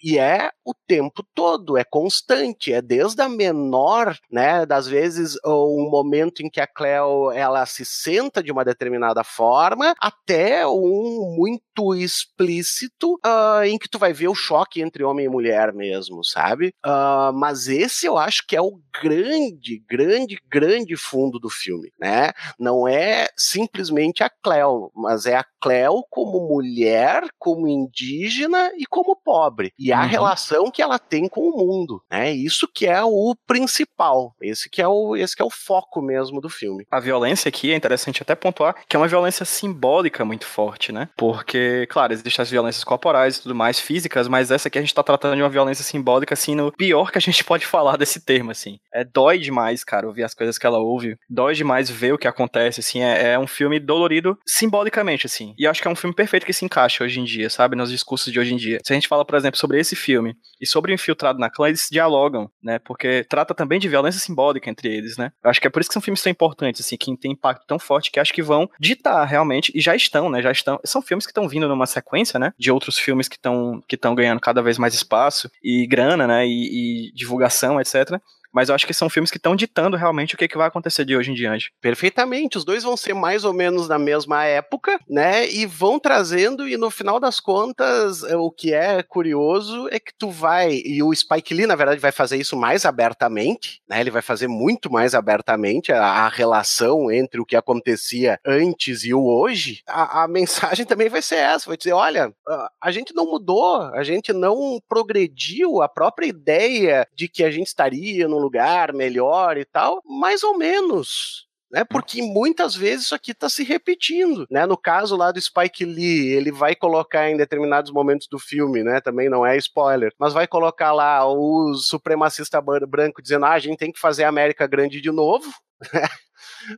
E é o tempo todo, é constante, é desde a menor, né, das vezes um momento em que a Cleo ela se senta de uma determinada forma, até um muito explícito uh, em que tu vai ver o choque entre homem e mulher mesmo, sabe? Uh, mas esse eu acho que é o grande, grande, grande fundo do filme, né? Não é simplesmente a Cleo, mas é a Cleo como mulher, como indígena e como pobre. E a uhum. relação que ela tem com o mundo, né? Isso que é o principal. Esse que é o, esse que é o foco mesmo do filme. A violência aqui é interessante até pontuar que é uma violência simbólica muito forte, né? Porque, claro, existem as violências corporais e tudo mais, físicas, mas essa aqui a gente tá tratando de uma violência simbólica, assim, no pior que a gente pode falar desse termo, assim. É dói demais, cara, ouvir as coisas que ela ouve. Dói demais ver o que acontece, assim. É, é um filme dolorido simbolicamente, assim. E acho que é um filme perfeito que se encaixa hoje em dia, sabe? Nos discursos de hoje em dia. Se a gente fala, por exemplo, sobre esse filme e sobre o Infiltrado na Clã, eles dialogam, né? Porque trata também de violência simbólica entre eles, né? Eu acho que é por isso que são filmes tão importantes, assim, que tem impacto tão forte que acho que vão ditar realmente, e já estão, né? Já estão. São filmes que estão vindo numa sequência, né? De outros filmes que estão que ganhando cada vez mais espaço e grana, né? E, e divulgação, etc mas eu acho que são filmes que estão ditando realmente o que, que vai acontecer de hoje em diante. Perfeitamente, os dois vão ser mais ou menos na mesma época, né? E vão trazendo, e no final das contas, é, o que é curioso é que tu vai, e o Spike Lee, na verdade, vai fazer isso mais abertamente, né? Ele vai fazer muito mais abertamente a, a relação entre o que acontecia antes e o hoje. A, a mensagem também vai ser essa: vai dizer, olha, a gente não mudou, a gente não progrediu, a própria ideia de que a gente estaria num lugar melhor e tal, mais ou menos né? Porque muitas vezes isso aqui está se repetindo, né? No caso lá do Spike Lee, ele vai colocar em determinados momentos do filme, né? Também não é spoiler, mas vai colocar lá o supremacista branco dizendo: ah, a gente tem que fazer a América grande de novo.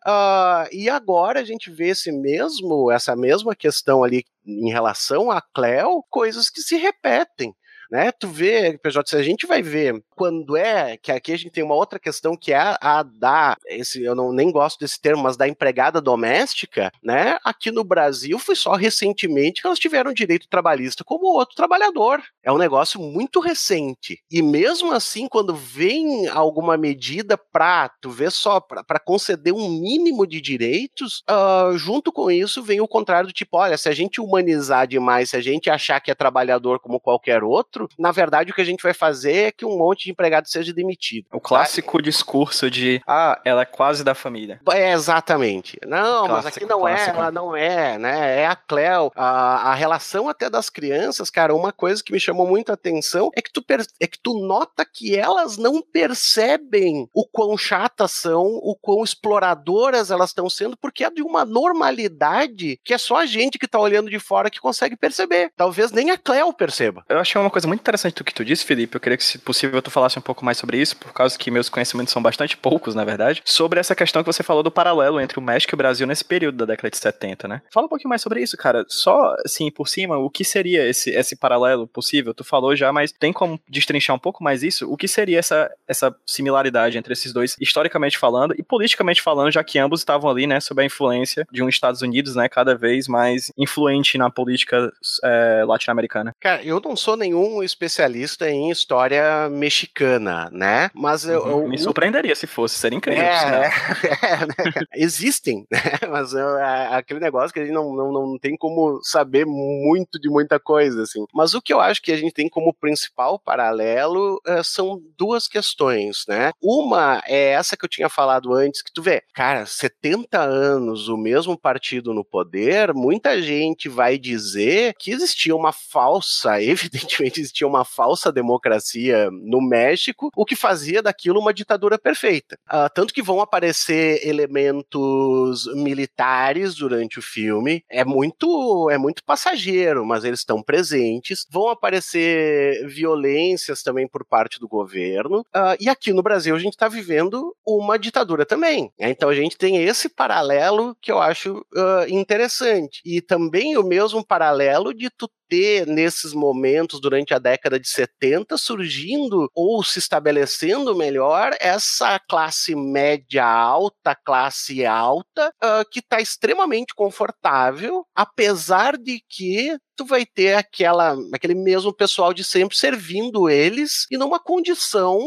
uh, e agora a gente vê esse mesmo, essa mesma questão ali em relação a Cleo, coisas que se repetem né? Tu vê, PJ, se a gente vai ver quando é, que aqui a gente tem uma outra questão que é a, da, esse, eu não nem gosto desse termo, mas da empregada doméstica, né? Aqui no Brasil foi só recentemente que elas tiveram direito trabalhista como outro trabalhador. É um negócio muito recente. E mesmo assim, quando vem alguma medida pra, tu vê só, para conceder um mínimo de direitos, uh, junto com isso vem o contrário do tipo, olha, se a gente humanizar demais, se a gente achar que é trabalhador como qualquer outro, na verdade o que a gente vai fazer é que um monte de empregado seja demitido. O clássico sabe? discurso de, ah, ela é quase da família. É, exatamente. Não, clássico, mas aqui não clássico. é, ela não é, né? É a Cleo. A, a relação até das crianças, cara, uma coisa que me chamou muito a atenção é que tu, é que tu nota que elas não percebem o quão chatas são, o quão exploradoras elas estão sendo, porque é de uma normalidade que é só a gente que tá olhando de fora que consegue perceber. Talvez nem a Cleo perceba. Eu achei uma coisa muito interessante do que tu disse, Felipe. Eu queria que, se possível, tu falasse um pouco mais sobre isso, por causa que meus conhecimentos são bastante poucos, na verdade, sobre essa questão que você falou do paralelo entre o México e o Brasil nesse período da década de 70, né? Fala um pouquinho mais sobre isso, cara. Só, assim, por cima, o que seria esse, esse paralelo possível? Tu falou já, mas tem como destrinchar um pouco mais isso? O que seria essa, essa similaridade entre esses dois, historicamente falando e politicamente falando, já que ambos estavam ali, né, sob a influência de um Estados Unidos, né, cada vez mais influente na política é, latino-americana? Cara, eu não sou nenhum especialista em história mexicana, né? Mas eu, uhum, eu me surpreenderia se fosse, seria incrível. É, é, né? Existem, né? Mas é, aquele negócio que a gente não, não, não tem como saber muito de muita coisa, assim. Mas o que eu acho que a gente tem como principal paralelo é, são duas questões, né? Uma é essa que eu tinha falado antes, que tu vê, cara, 70 anos, o mesmo partido no poder, muita gente vai dizer que existia uma falsa, evidentemente existia uma falsa democracia no México, o que fazia daquilo uma ditadura perfeita. Uh, tanto que vão aparecer elementos militares durante o filme. É muito, é muito passageiro, mas eles estão presentes. Vão aparecer violências também por parte do governo. Uh, e aqui no Brasil a gente está vivendo uma ditadura também. Né? Então a gente tem esse paralelo que eu acho uh, interessante. E também o mesmo paralelo de tu ter nesses momentos durante a década de 70 surgindo ou se estabelecendo melhor essa classe média alta, classe alta, uh, que está extremamente confortável, apesar de que tu vai ter aquela, aquele mesmo pessoal de sempre servindo eles e numa condição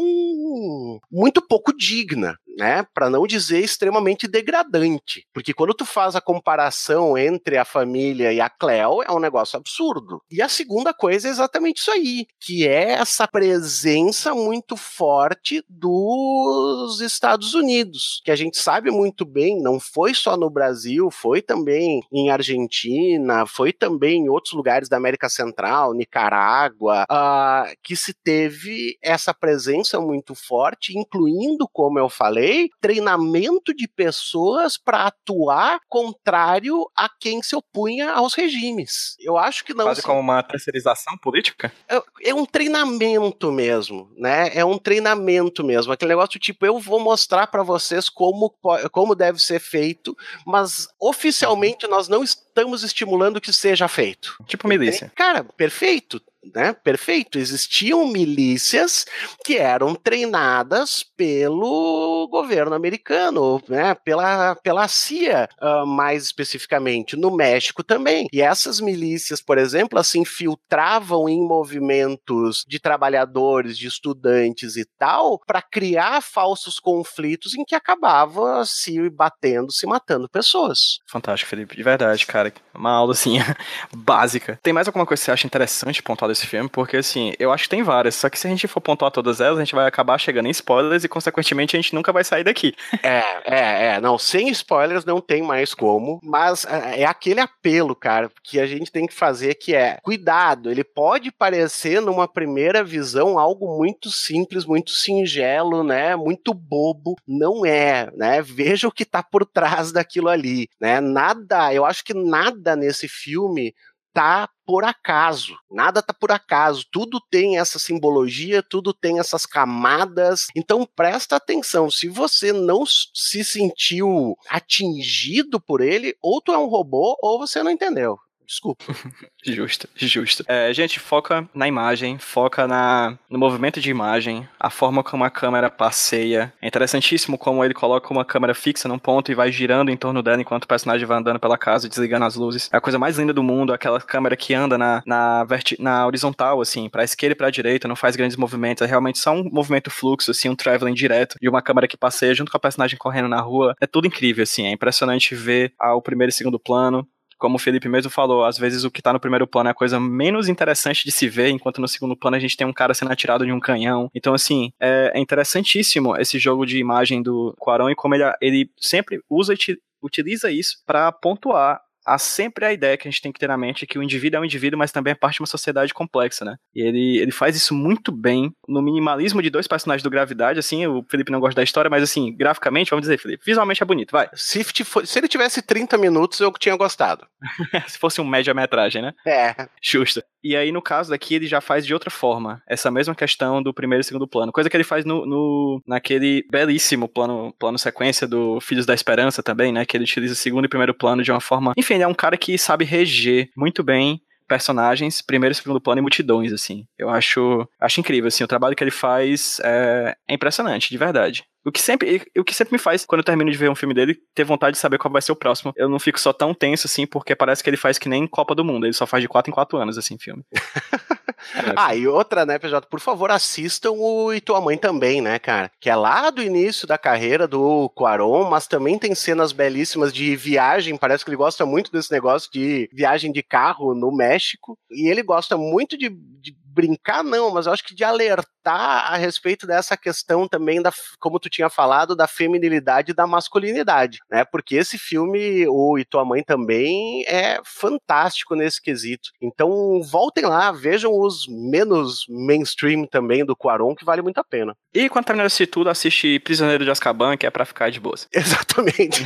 muito pouco digna né, para não dizer extremamente degradante, porque quando tu faz a comparação entre a família e a Cleo, é um negócio absurdo. E a segunda coisa é exatamente isso aí, que é essa presença muito forte dos Estados Unidos, que a gente sabe muito bem, não foi só no Brasil, foi também em Argentina, foi também em outros lugares da América Central, Nicarágua, uh, que se teve essa presença muito forte, incluindo, como eu falei, falei, treinamento de pessoas para atuar contrário a quem se opunha aos regimes. Eu acho que não. Quase como uma terceirização política? É, é, um treinamento mesmo, né? É um treinamento mesmo. Aquele negócio tipo, eu vou mostrar para vocês como, como deve ser feito, mas oficialmente nós não estamos estimulando que seja feito. Tipo milícia. Cara, perfeito né? Perfeito. Existiam milícias que eram treinadas pelo governo americano, né? Pela, pela CIA, uh, mais especificamente, no México também. E essas milícias, por exemplo, assim, infiltravam em movimentos de trabalhadores, de estudantes e tal, para criar falsos conflitos em que acabava se batendo, se matando pessoas. Fantástico, Felipe. De verdade, cara. Uma aula, assim, básica. Tem mais alguma coisa que você acha interessante pontuar desse filme, porque assim, eu acho que tem várias, só que se a gente for pontuar todas elas, a gente vai acabar chegando em spoilers e, consequentemente, a gente nunca vai sair daqui. É, é, é. Não, sem spoilers não tem mais como, mas é, é aquele apelo, cara, que a gente tem que fazer que é, cuidado, ele pode parecer numa primeira visão algo muito simples, muito singelo, né, muito bobo, não é, né, veja o que tá por trás daquilo ali, né, nada, eu acho que nada nesse filme tá por acaso. Nada tá por acaso. Tudo tem essa simbologia, tudo tem essas camadas. Então presta atenção. Se você não se sentiu atingido por ele, ou tu é um robô ou você não entendeu. Desculpa. justo, justo. É, gente, foca na imagem, foca na, no movimento de imagem, a forma como a câmera passeia. É interessantíssimo como ele coloca uma câmera fixa num ponto e vai girando em torno dela enquanto o personagem vai andando pela casa, desligando as luzes. É a coisa mais linda do mundo, aquela câmera que anda na, na, verti na horizontal, assim, pra esquerda e pra direita, não faz grandes movimentos, é realmente só um movimento fluxo, assim, um traveling direto de uma câmera que passeia junto com a personagem correndo na rua. É tudo incrível, assim, é impressionante ver ah, o primeiro e segundo plano, como o Felipe mesmo falou, às vezes o que tá no primeiro plano é a coisa menos interessante de se ver, enquanto no segundo plano a gente tem um cara sendo atirado de um canhão. Então, assim, é, é interessantíssimo esse jogo de imagem do Quarão e como ele, ele sempre usa e utiliza isso para pontuar há sempre a ideia que a gente tem que ter na mente que o indivíduo é um indivíduo, mas também é parte de uma sociedade complexa, né? E ele, ele faz isso muito bem no minimalismo de dois personagens do Gravidade, assim, o Felipe não gosta da história, mas assim, graficamente, vamos dizer, Felipe, visualmente é bonito, vai. Se, se ele tivesse 30 minutos, eu tinha gostado. Se fosse um média-metragem, né? É. Justo. E aí, no caso daqui, ele já faz de outra forma, essa mesma questão do primeiro e segundo plano. Coisa que ele faz no, no naquele belíssimo plano, plano sequência do Filhos da Esperança também, né? Que ele utiliza o segundo e primeiro plano de uma forma. Enfim, ele é um cara que sabe reger muito bem personagens, primeiro e segundo plano e multidões, assim. Eu acho, acho incrível, assim, o trabalho que ele faz é, é impressionante, de verdade. O que, sempre, o que sempre me faz, quando eu termino de ver um filme dele, ter vontade de saber qual vai ser o próximo. Eu não fico só tão tenso, assim, porque parece que ele faz que nem Copa do Mundo. Ele só faz de 4 em 4 anos, assim, filme. É, ah, e outra, né, PJ, por favor, assistam o E Tua Mãe também, né, cara? Que é lá do início da carreira do Quaron, mas também tem cenas belíssimas de viagem. Parece que ele gosta muito desse negócio de viagem de carro no México. E ele gosta muito de, de brincar, não, mas eu acho que de alertar a respeito dessa questão também da, como tu tinha falado, da feminilidade e da masculinidade, né? Porque esse filme, o E Tua Mãe também, é fantástico nesse quesito. Então, voltem lá, vejam os menos mainstream também do Quaron, que vale muito a pena. E quando terminar esse tudo, assiste Prisioneiro de Azkaban, que é pra ficar de boas. Exatamente.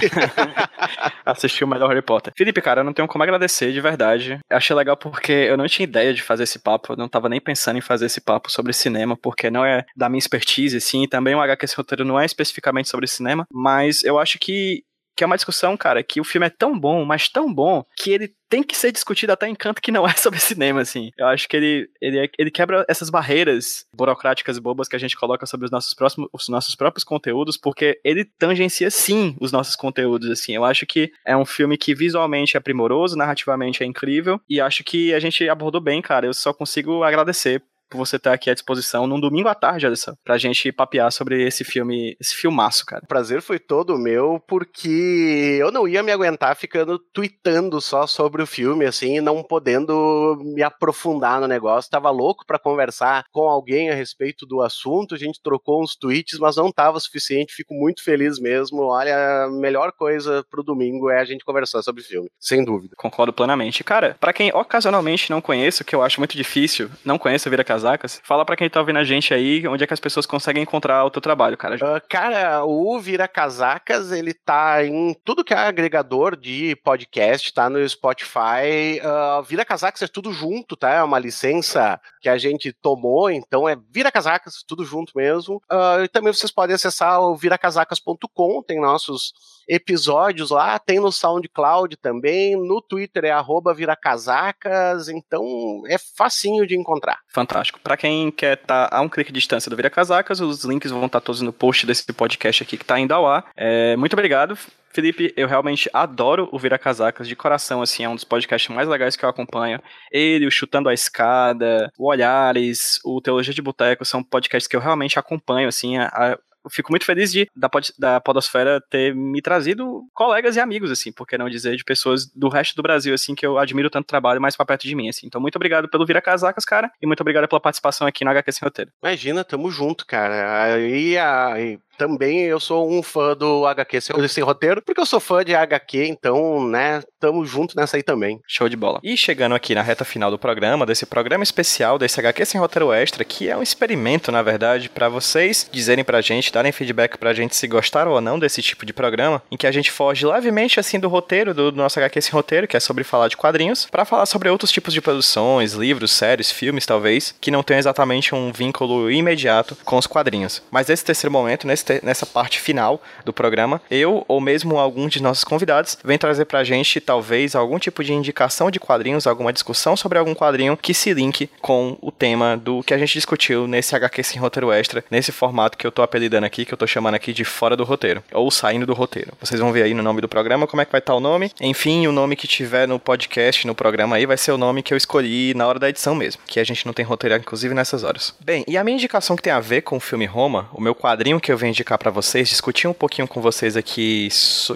Assistir o melhor Harry Potter. Felipe, cara, eu não tenho como agradecer, de verdade. Achei legal porque eu não tinha ideia de fazer esse papo, eu não tava nem pensando em fazer esse papo sobre cinema, porque não é da minha expertise, assim, também o HQ esse roteiro não é especificamente sobre cinema, mas eu acho que que é uma discussão, cara, que o filme é tão bom, mas tão bom, que ele tem que ser discutido até em canto que não é sobre cinema, assim. Eu acho que ele, ele, é, ele quebra essas barreiras burocráticas e bobas que a gente coloca sobre os nossos, próximos, os nossos próprios conteúdos, porque ele tangencia, sim, os nossos conteúdos, assim. Eu acho que é um filme que visualmente é primoroso, narrativamente é incrível, e acho que a gente abordou bem, cara. Eu só consigo agradecer por você estar aqui à disposição num domingo à tarde, só, pra gente papear sobre esse filme, esse filmaço, cara. O prazer foi todo meu, porque eu não ia me aguentar ficando tweetando só sobre o filme, assim, não podendo me aprofundar no negócio. Tava louco para conversar com alguém a respeito do assunto, a gente trocou uns tweets, mas não tava suficiente, fico muito feliz mesmo. Olha, a melhor coisa pro domingo é a gente conversar sobre o filme, sem dúvida. Concordo plenamente. Cara, para quem ocasionalmente não conhece, o que eu acho muito difícil, não conhece o Vira Casacas, fala para quem tá ouvindo a gente aí, onde é que as pessoas conseguem encontrar o teu trabalho, cara. Uh, cara, o Vira Casacas, ele tá em tudo que é agregador de podcast, tá no Spotify. Uh, Vira Casacas é tudo junto, tá? É uma licença que a gente tomou, então é Vira Casacas, tudo junto mesmo. Uh, e também vocês podem acessar o viracasacas.com, tem nossos episódios lá, tem no SoundCloud também, no Twitter é arroba viracasacas, então é facinho de encontrar. Fantástico. Para quem quer estar tá a um clique de distância do Vira Casacas, os links vão estar tá todos no post desse podcast aqui que está indo ao ar. É, muito obrigado. Felipe, eu realmente adoro o Vira Casacas de coração, assim, é um dos podcasts mais legais que eu acompanho. Ele, o Chutando a Escada, o Olhares, o Teologia de Boteco são podcasts que eu realmente acompanho, assim, a, eu fico muito feliz de da, pod, da Podosfera ter me trazido colegas e amigos, assim, por que não dizer, de pessoas do resto do Brasil, assim, que eu admiro tanto trabalho mais pra perto de mim, assim. Então, muito obrigado pelo Vira Casacas, cara, e muito obrigado pela participação aqui no HQ Sem Roteiro. Imagina, tamo junto, cara. Aí, aí também eu sou um fã do HQ sem, sem roteiro, porque eu sou fã de HQ, então, né, tamo junto nessa aí também. Show de bola. E chegando aqui na reta final do programa, desse programa especial, desse HQ sem roteiro extra, que é um experimento, na verdade, para vocês dizerem pra gente, darem feedback pra gente se gostaram ou não desse tipo de programa, em que a gente foge levemente, assim, do roteiro, do, do nosso HQ sem roteiro, que é sobre falar de quadrinhos, para falar sobre outros tipos de produções, livros, séries, filmes, talvez, que não tem exatamente um vínculo imediato com os quadrinhos. Mas esse terceiro momento, nesse nessa parte final do programa, eu ou mesmo algum de nossos convidados vem trazer pra gente talvez algum tipo de indicação de quadrinhos, alguma discussão sobre algum quadrinho que se linke com o tema do que a gente discutiu nesse HQ sem roteiro extra, nesse formato que eu tô apelidando aqui, que eu tô chamando aqui de fora do roteiro, ou saindo do roteiro. Vocês vão ver aí no nome do programa como é que vai estar tá o nome. Enfim, o nome que tiver no podcast, no programa aí, vai ser o nome que eu escolhi na hora da edição mesmo, que a gente não tem roteiro, inclusive, nessas horas. Bem, e a minha indicação que tem a ver com o filme Roma, o meu quadrinho que eu venho indicar para vocês, discutir um pouquinho com vocês aqui,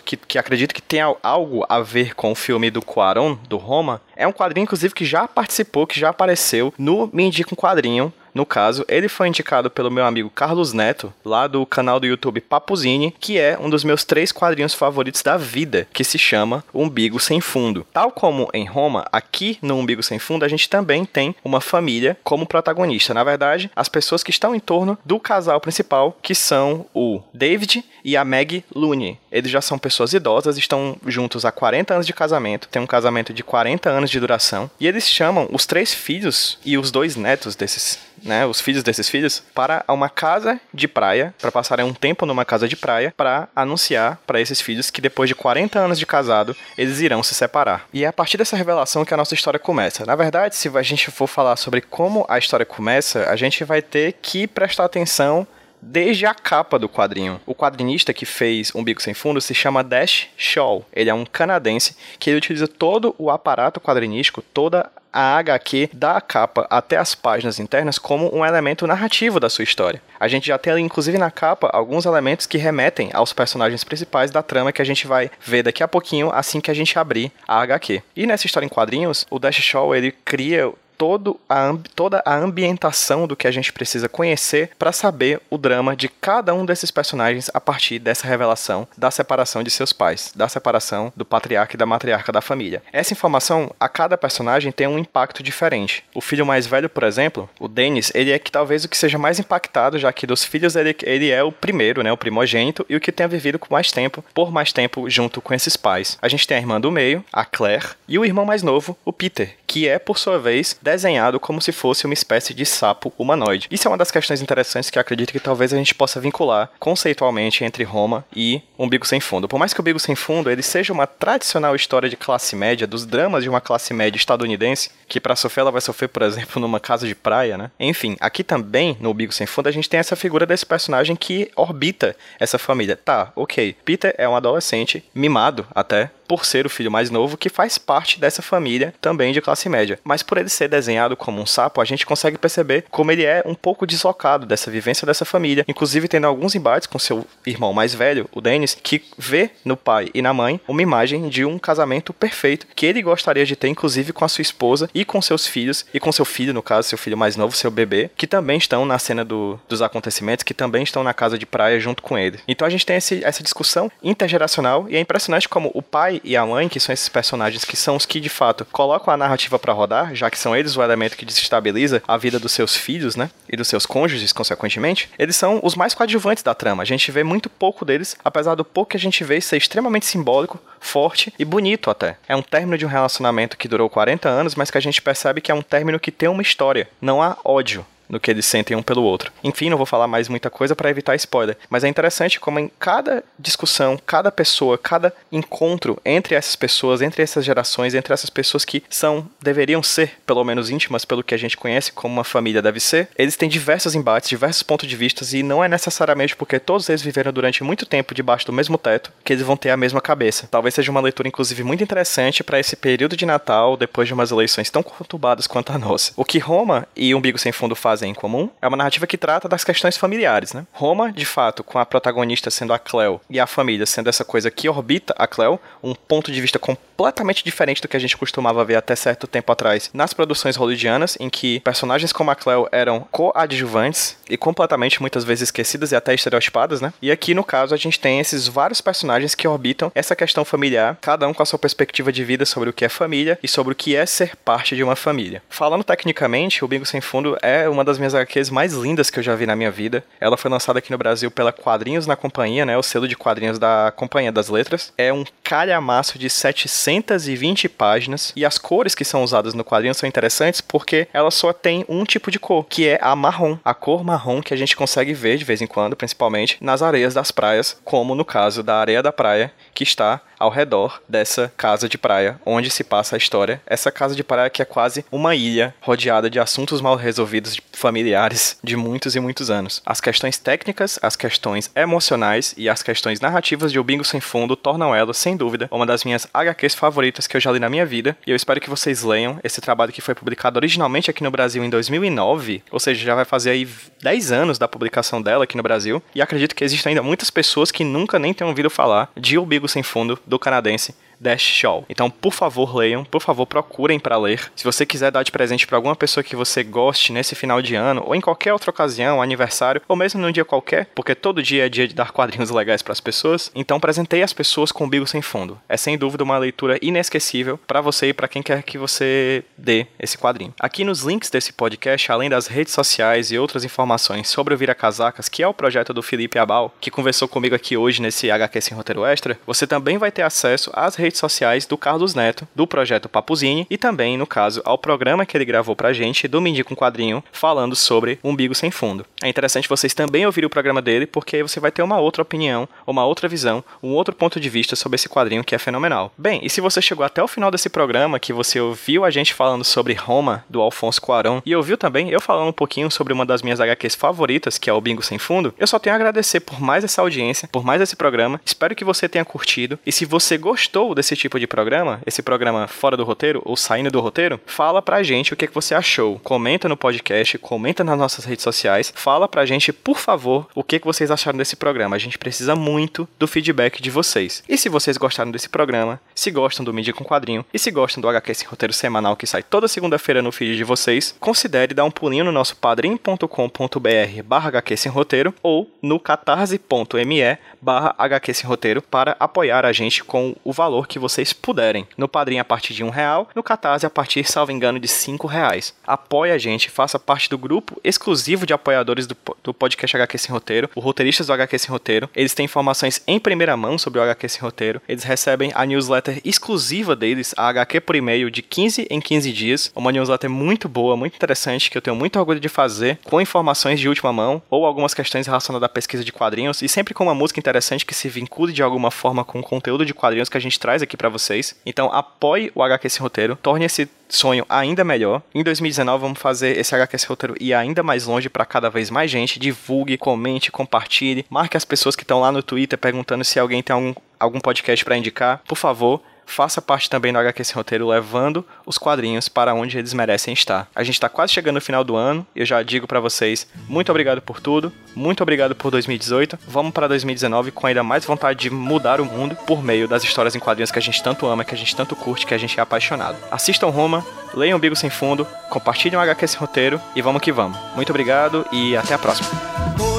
que, que acredito que tem algo a ver com o filme do Quaron, do Roma. É um quadrinho, inclusive, que já participou, que já apareceu no Me Indica um Quadrinho, no caso, ele foi indicado pelo meu amigo Carlos Neto, lá do canal do YouTube Papuzine, que é um dos meus três quadrinhos favoritos da vida, que se chama Umbigo Sem Fundo. Tal como em Roma, aqui no Umbigo Sem Fundo, a gente também tem uma família como protagonista. Na verdade, as pessoas que estão em torno do casal principal, que são o David e a Meg Looney. Eles já são pessoas idosas, estão juntos há 40 anos de casamento, tem um casamento de 40 anos de duração, e eles chamam os três filhos e os dois netos desses né, os filhos desses filhos, para uma casa de praia, para passarem um tempo numa casa de praia, para anunciar para esses filhos que depois de 40 anos de casado, eles irão se separar. E é a partir dessa revelação que a nossa história começa. Na verdade, se a gente for falar sobre como a história começa, a gente vai ter que prestar atenção desde a capa do quadrinho. O quadrinista que fez Um Bico Sem Fundo se chama Dash Shaw. Ele é um canadense que ele utiliza todo o aparato quadrinístico, toda a HQ da capa até as páginas internas como um elemento narrativo da sua história. A gente já tem ali, inclusive na capa, alguns elementos que remetem aos personagens principais da trama que a gente vai ver daqui a pouquinho assim que a gente abrir a HQ. E nessa história em quadrinhos, o Dash Shaw ele cria todo a, toda a ambientação do que a gente precisa conhecer para saber o drama de cada um desses personagens a partir dessa revelação da separação de seus pais, da separação do patriarca e da matriarca da família. Essa informação a cada personagem tem um impacto diferente. O filho mais velho, por exemplo, o Dennis, ele é que talvez o que seja mais impactado, já que dos filhos ele, ele é o primeiro, né, o primogênito e o que tenha vivido com mais tempo, por mais tempo junto com esses pais. A gente tem a irmã do meio, a Claire, e o irmão mais novo, o Peter, que é por sua vez desenhado como se fosse uma espécie de sapo humanoide. Isso é uma das questões interessantes que eu acredito que talvez a gente possa vincular conceitualmente entre Roma e Umbigo Sem Fundo. Por mais que o Umbigo Sem Fundo ele seja uma tradicional história de classe média, dos dramas de uma classe média estadunidense, que para sofrer ela vai sofrer, por exemplo, numa casa de praia, né? Enfim, aqui também no Umbigo Sem Fundo a gente tem essa figura desse personagem que orbita essa família. Tá, ok. Peter é um adolescente, mimado até, por ser o filho mais novo, que faz parte dessa família também de classe média. Mas por ele ser desenhado como um sapo, a gente consegue perceber como ele é um pouco deslocado dessa vivência dessa família, inclusive tendo alguns embates com seu irmão mais velho, o Dennis, que vê no pai e na mãe uma imagem de um casamento perfeito que ele gostaria de ter, inclusive com a sua esposa e com seus filhos, e com seu filho, no caso, seu filho mais novo, seu bebê, que também estão na cena do, dos acontecimentos, que também estão na casa de praia junto com ele. Então a gente tem esse, essa discussão intergeracional e é impressionante como o pai e a mãe, que são esses personagens que são os que de fato colocam a narrativa para rodar, já que são eles o elemento que desestabiliza a vida dos seus filhos, né? E dos seus cônjuges, consequentemente, eles são os mais coadjuvantes da trama. A gente vê muito pouco deles, apesar do pouco que a gente vê ser extremamente simbólico, forte e bonito até. É um término de um relacionamento que durou 40 anos, mas que a gente percebe que é um término que tem uma história. Não há ódio no que eles sentem um pelo outro. Enfim, não vou falar mais muita coisa para evitar spoiler, mas é interessante como em cada discussão, cada pessoa, cada encontro entre essas pessoas, entre essas gerações, entre essas pessoas que são, deveriam ser, pelo menos íntimas, pelo que a gente conhece como uma família deve ser, eles têm diversos embates, diversos pontos de vista e não é necessariamente porque todos eles viveram durante muito tempo debaixo do mesmo teto que eles vão ter a mesma cabeça. Talvez seja uma leitura, inclusive, muito interessante para esse período de Natal, depois de umas eleições tão conturbadas quanto a nossa. O que Roma e Umbigo Sem Fundo fazem fazem em comum é uma narrativa que trata das questões familiares, né? Roma, de fato, com a protagonista sendo a Cleo e a família sendo essa coisa que orbita a Cleo, um ponto de vista completamente diferente do que a gente costumava ver até certo tempo atrás nas produções hollywoodianas, em que personagens como a Cleo eram coadjuvantes e completamente muitas vezes esquecidas e até estereotipadas, né? E aqui no caso a gente tem esses vários personagens que orbitam essa questão familiar, cada um com a sua perspectiva de vida sobre o que é família e sobre o que é ser parte de uma família. Falando tecnicamente, o Bingo Sem Fundo é uma das minhas HQs mais lindas que eu já vi na minha vida. Ela foi lançada aqui no Brasil pela Quadrinhos na Companhia, né? O selo de quadrinhos da Companhia das Letras. É um calhamaço de 720 páginas e as cores que são usadas no quadrinho são interessantes porque ela só tem um tipo de cor, que é a marrom, a cor marrom que a gente consegue ver de vez em quando, principalmente nas areias das praias, como no caso da areia da praia que está ao redor dessa casa de praia, onde se passa a história. Essa casa de praia que é quase uma ilha rodeada de assuntos mal resolvidos familiares de muitos e muitos anos. As questões técnicas, as questões emocionais e as questões narrativas de O Bingo Sem Fundo tornam ela, sem dúvida, uma das minhas HQs favoritas que eu já li na minha vida. E eu espero que vocês leiam esse trabalho que foi publicado originalmente aqui no Brasil em 2009, ou seja, já vai fazer aí 10 anos da publicação dela aqui no Brasil. E acredito que existem ainda muitas pessoas que nunca nem tenham ouvido falar de O Bigo Sem Fundo do canadense Dash Shaw. Então, por favor, leiam, por favor, procurem para ler. Se você quiser dar de presente para alguma pessoa que você goste nesse final de ano ou em qualquer outra ocasião, aniversário ou mesmo num dia qualquer, porque todo dia é dia de dar quadrinhos legais para as pessoas, então presenteie as pessoas com o Bigo Sem Fundo. É sem dúvida uma leitura inesquecível para você e para quem quer que você dê esse quadrinho. Aqui nos links desse podcast, além das redes sociais e outras informações sobre o Vira Casacas, que é o projeto do Felipe Abal, que conversou comigo aqui hoje nesse HQ Sem Roteiro Extra, você também vai ter acesso às redes redes sociais do Carlos Neto, do projeto Papuzine, e também, no caso, ao programa que ele gravou pra gente, do Mindy com Quadrinho, falando sobre Umbigo Sem Fundo. É interessante vocês também ouvirem o programa dele, porque aí você vai ter uma outra opinião, uma outra visão, um outro ponto de vista sobre esse quadrinho que é fenomenal. Bem, e se você chegou até o final desse programa, que você ouviu a gente falando sobre Roma, do Alfonso Cuarón, e ouviu também eu falando um pouquinho sobre uma das minhas HQs favoritas, que é o Bingo Sem Fundo, eu só tenho a agradecer por mais essa audiência, por mais esse programa. Espero que você tenha curtido. E se você gostou desse tipo de programa, esse programa fora do roteiro ou saindo do roteiro, fala pra gente o que, que você achou. Comenta no podcast, comenta nas nossas redes sociais, fala pra gente, por favor, o que, que vocês acharam desse programa. A gente precisa muito do feedback de vocês. E se vocês gostaram desse programa, se gostam do Mídia com Quadrinho e se gostam do HQ Sem Roteiro semanal que sai toda segunda-feira no feed de vocês, considere dar um pulinho no nosso padrim.com.br barra HQ Sem Roteiro ou no catarse.me barra HQ Sem Roteiro para apoiar a gente com o valor que vocês puderem. No Padrim a partir de um real, no Catarse a partir, salvo engano, de cinco reais. Apoie a gente, faça parte do grupo exclusivo de apoiadores do, do podcast HQ Sem Roteiro, o Roteiristas do HQ Sem Roteiro. Eles têm informações em primeira mão sobre o HQ Sem Roteiro. Eles recebem a newsletter exclusiva deles, a HQ por e-mail, de 15 em 15 dias. Uma newsletter muito boa, muito interessante, que eu tenho muito orgulho de fazer, com informações de última mão, ou algumas questões relacionadas à pesquisa de quadrinhos, e sempre com uma música interessante que se vincule de alguma forma com o conteúdo de quadrinhos que a gente traz aqui para vocês. Então apoie o HQ Sem Roteiro, torne esse sonho ainda melhor. Em 2019 vamos fazer esse HQ Sem Roteiro ir ainda mais longe para cada vez mais gente. Divulgue, comente, compartilhe, marque as pessoas que estão lá no Twitter perguntando se alguém tem algum, algum podcast para indicar. Por favor, faça parte também do HQ Sem Roteiro, levando os quadrinhos para onde eles merecem estar. A gente está quase chegando no final do ano, eu já digo para vocês, muito obrigado por tudo, muito obrigado por 2018, vamos para 2019 com ainda mais vontade de mudar o mundo por meio das histórias em quadrinhos que a gente tanto ama, que a gente tanto curte, que a gente é apaixonado. Assistam Roma, leiam Bigo Sem Fundo, compartilhem o HQ Sem Roteiro e vamos que vamos. Muito obrigado e até a próxima.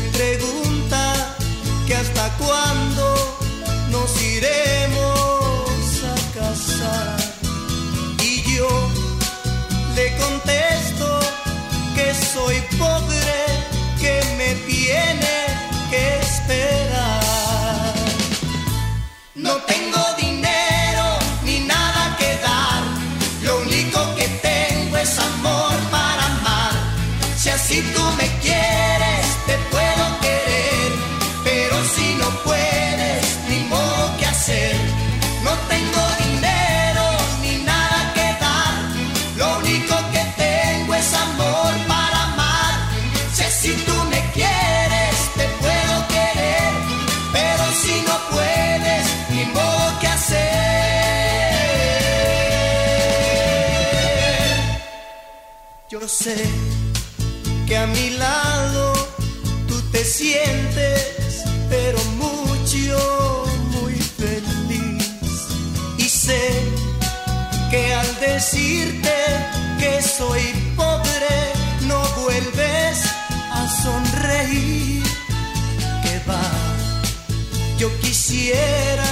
Me pregunta que hasta cuándo nos iremos a casar. Y yo le contesto que soy pobre, Sé que a mi lado tú te sientes, pero mucho, muy feliz. Y sé que al decirte que soy pobre, no vuelves a sonreír. Que va, yo quisiera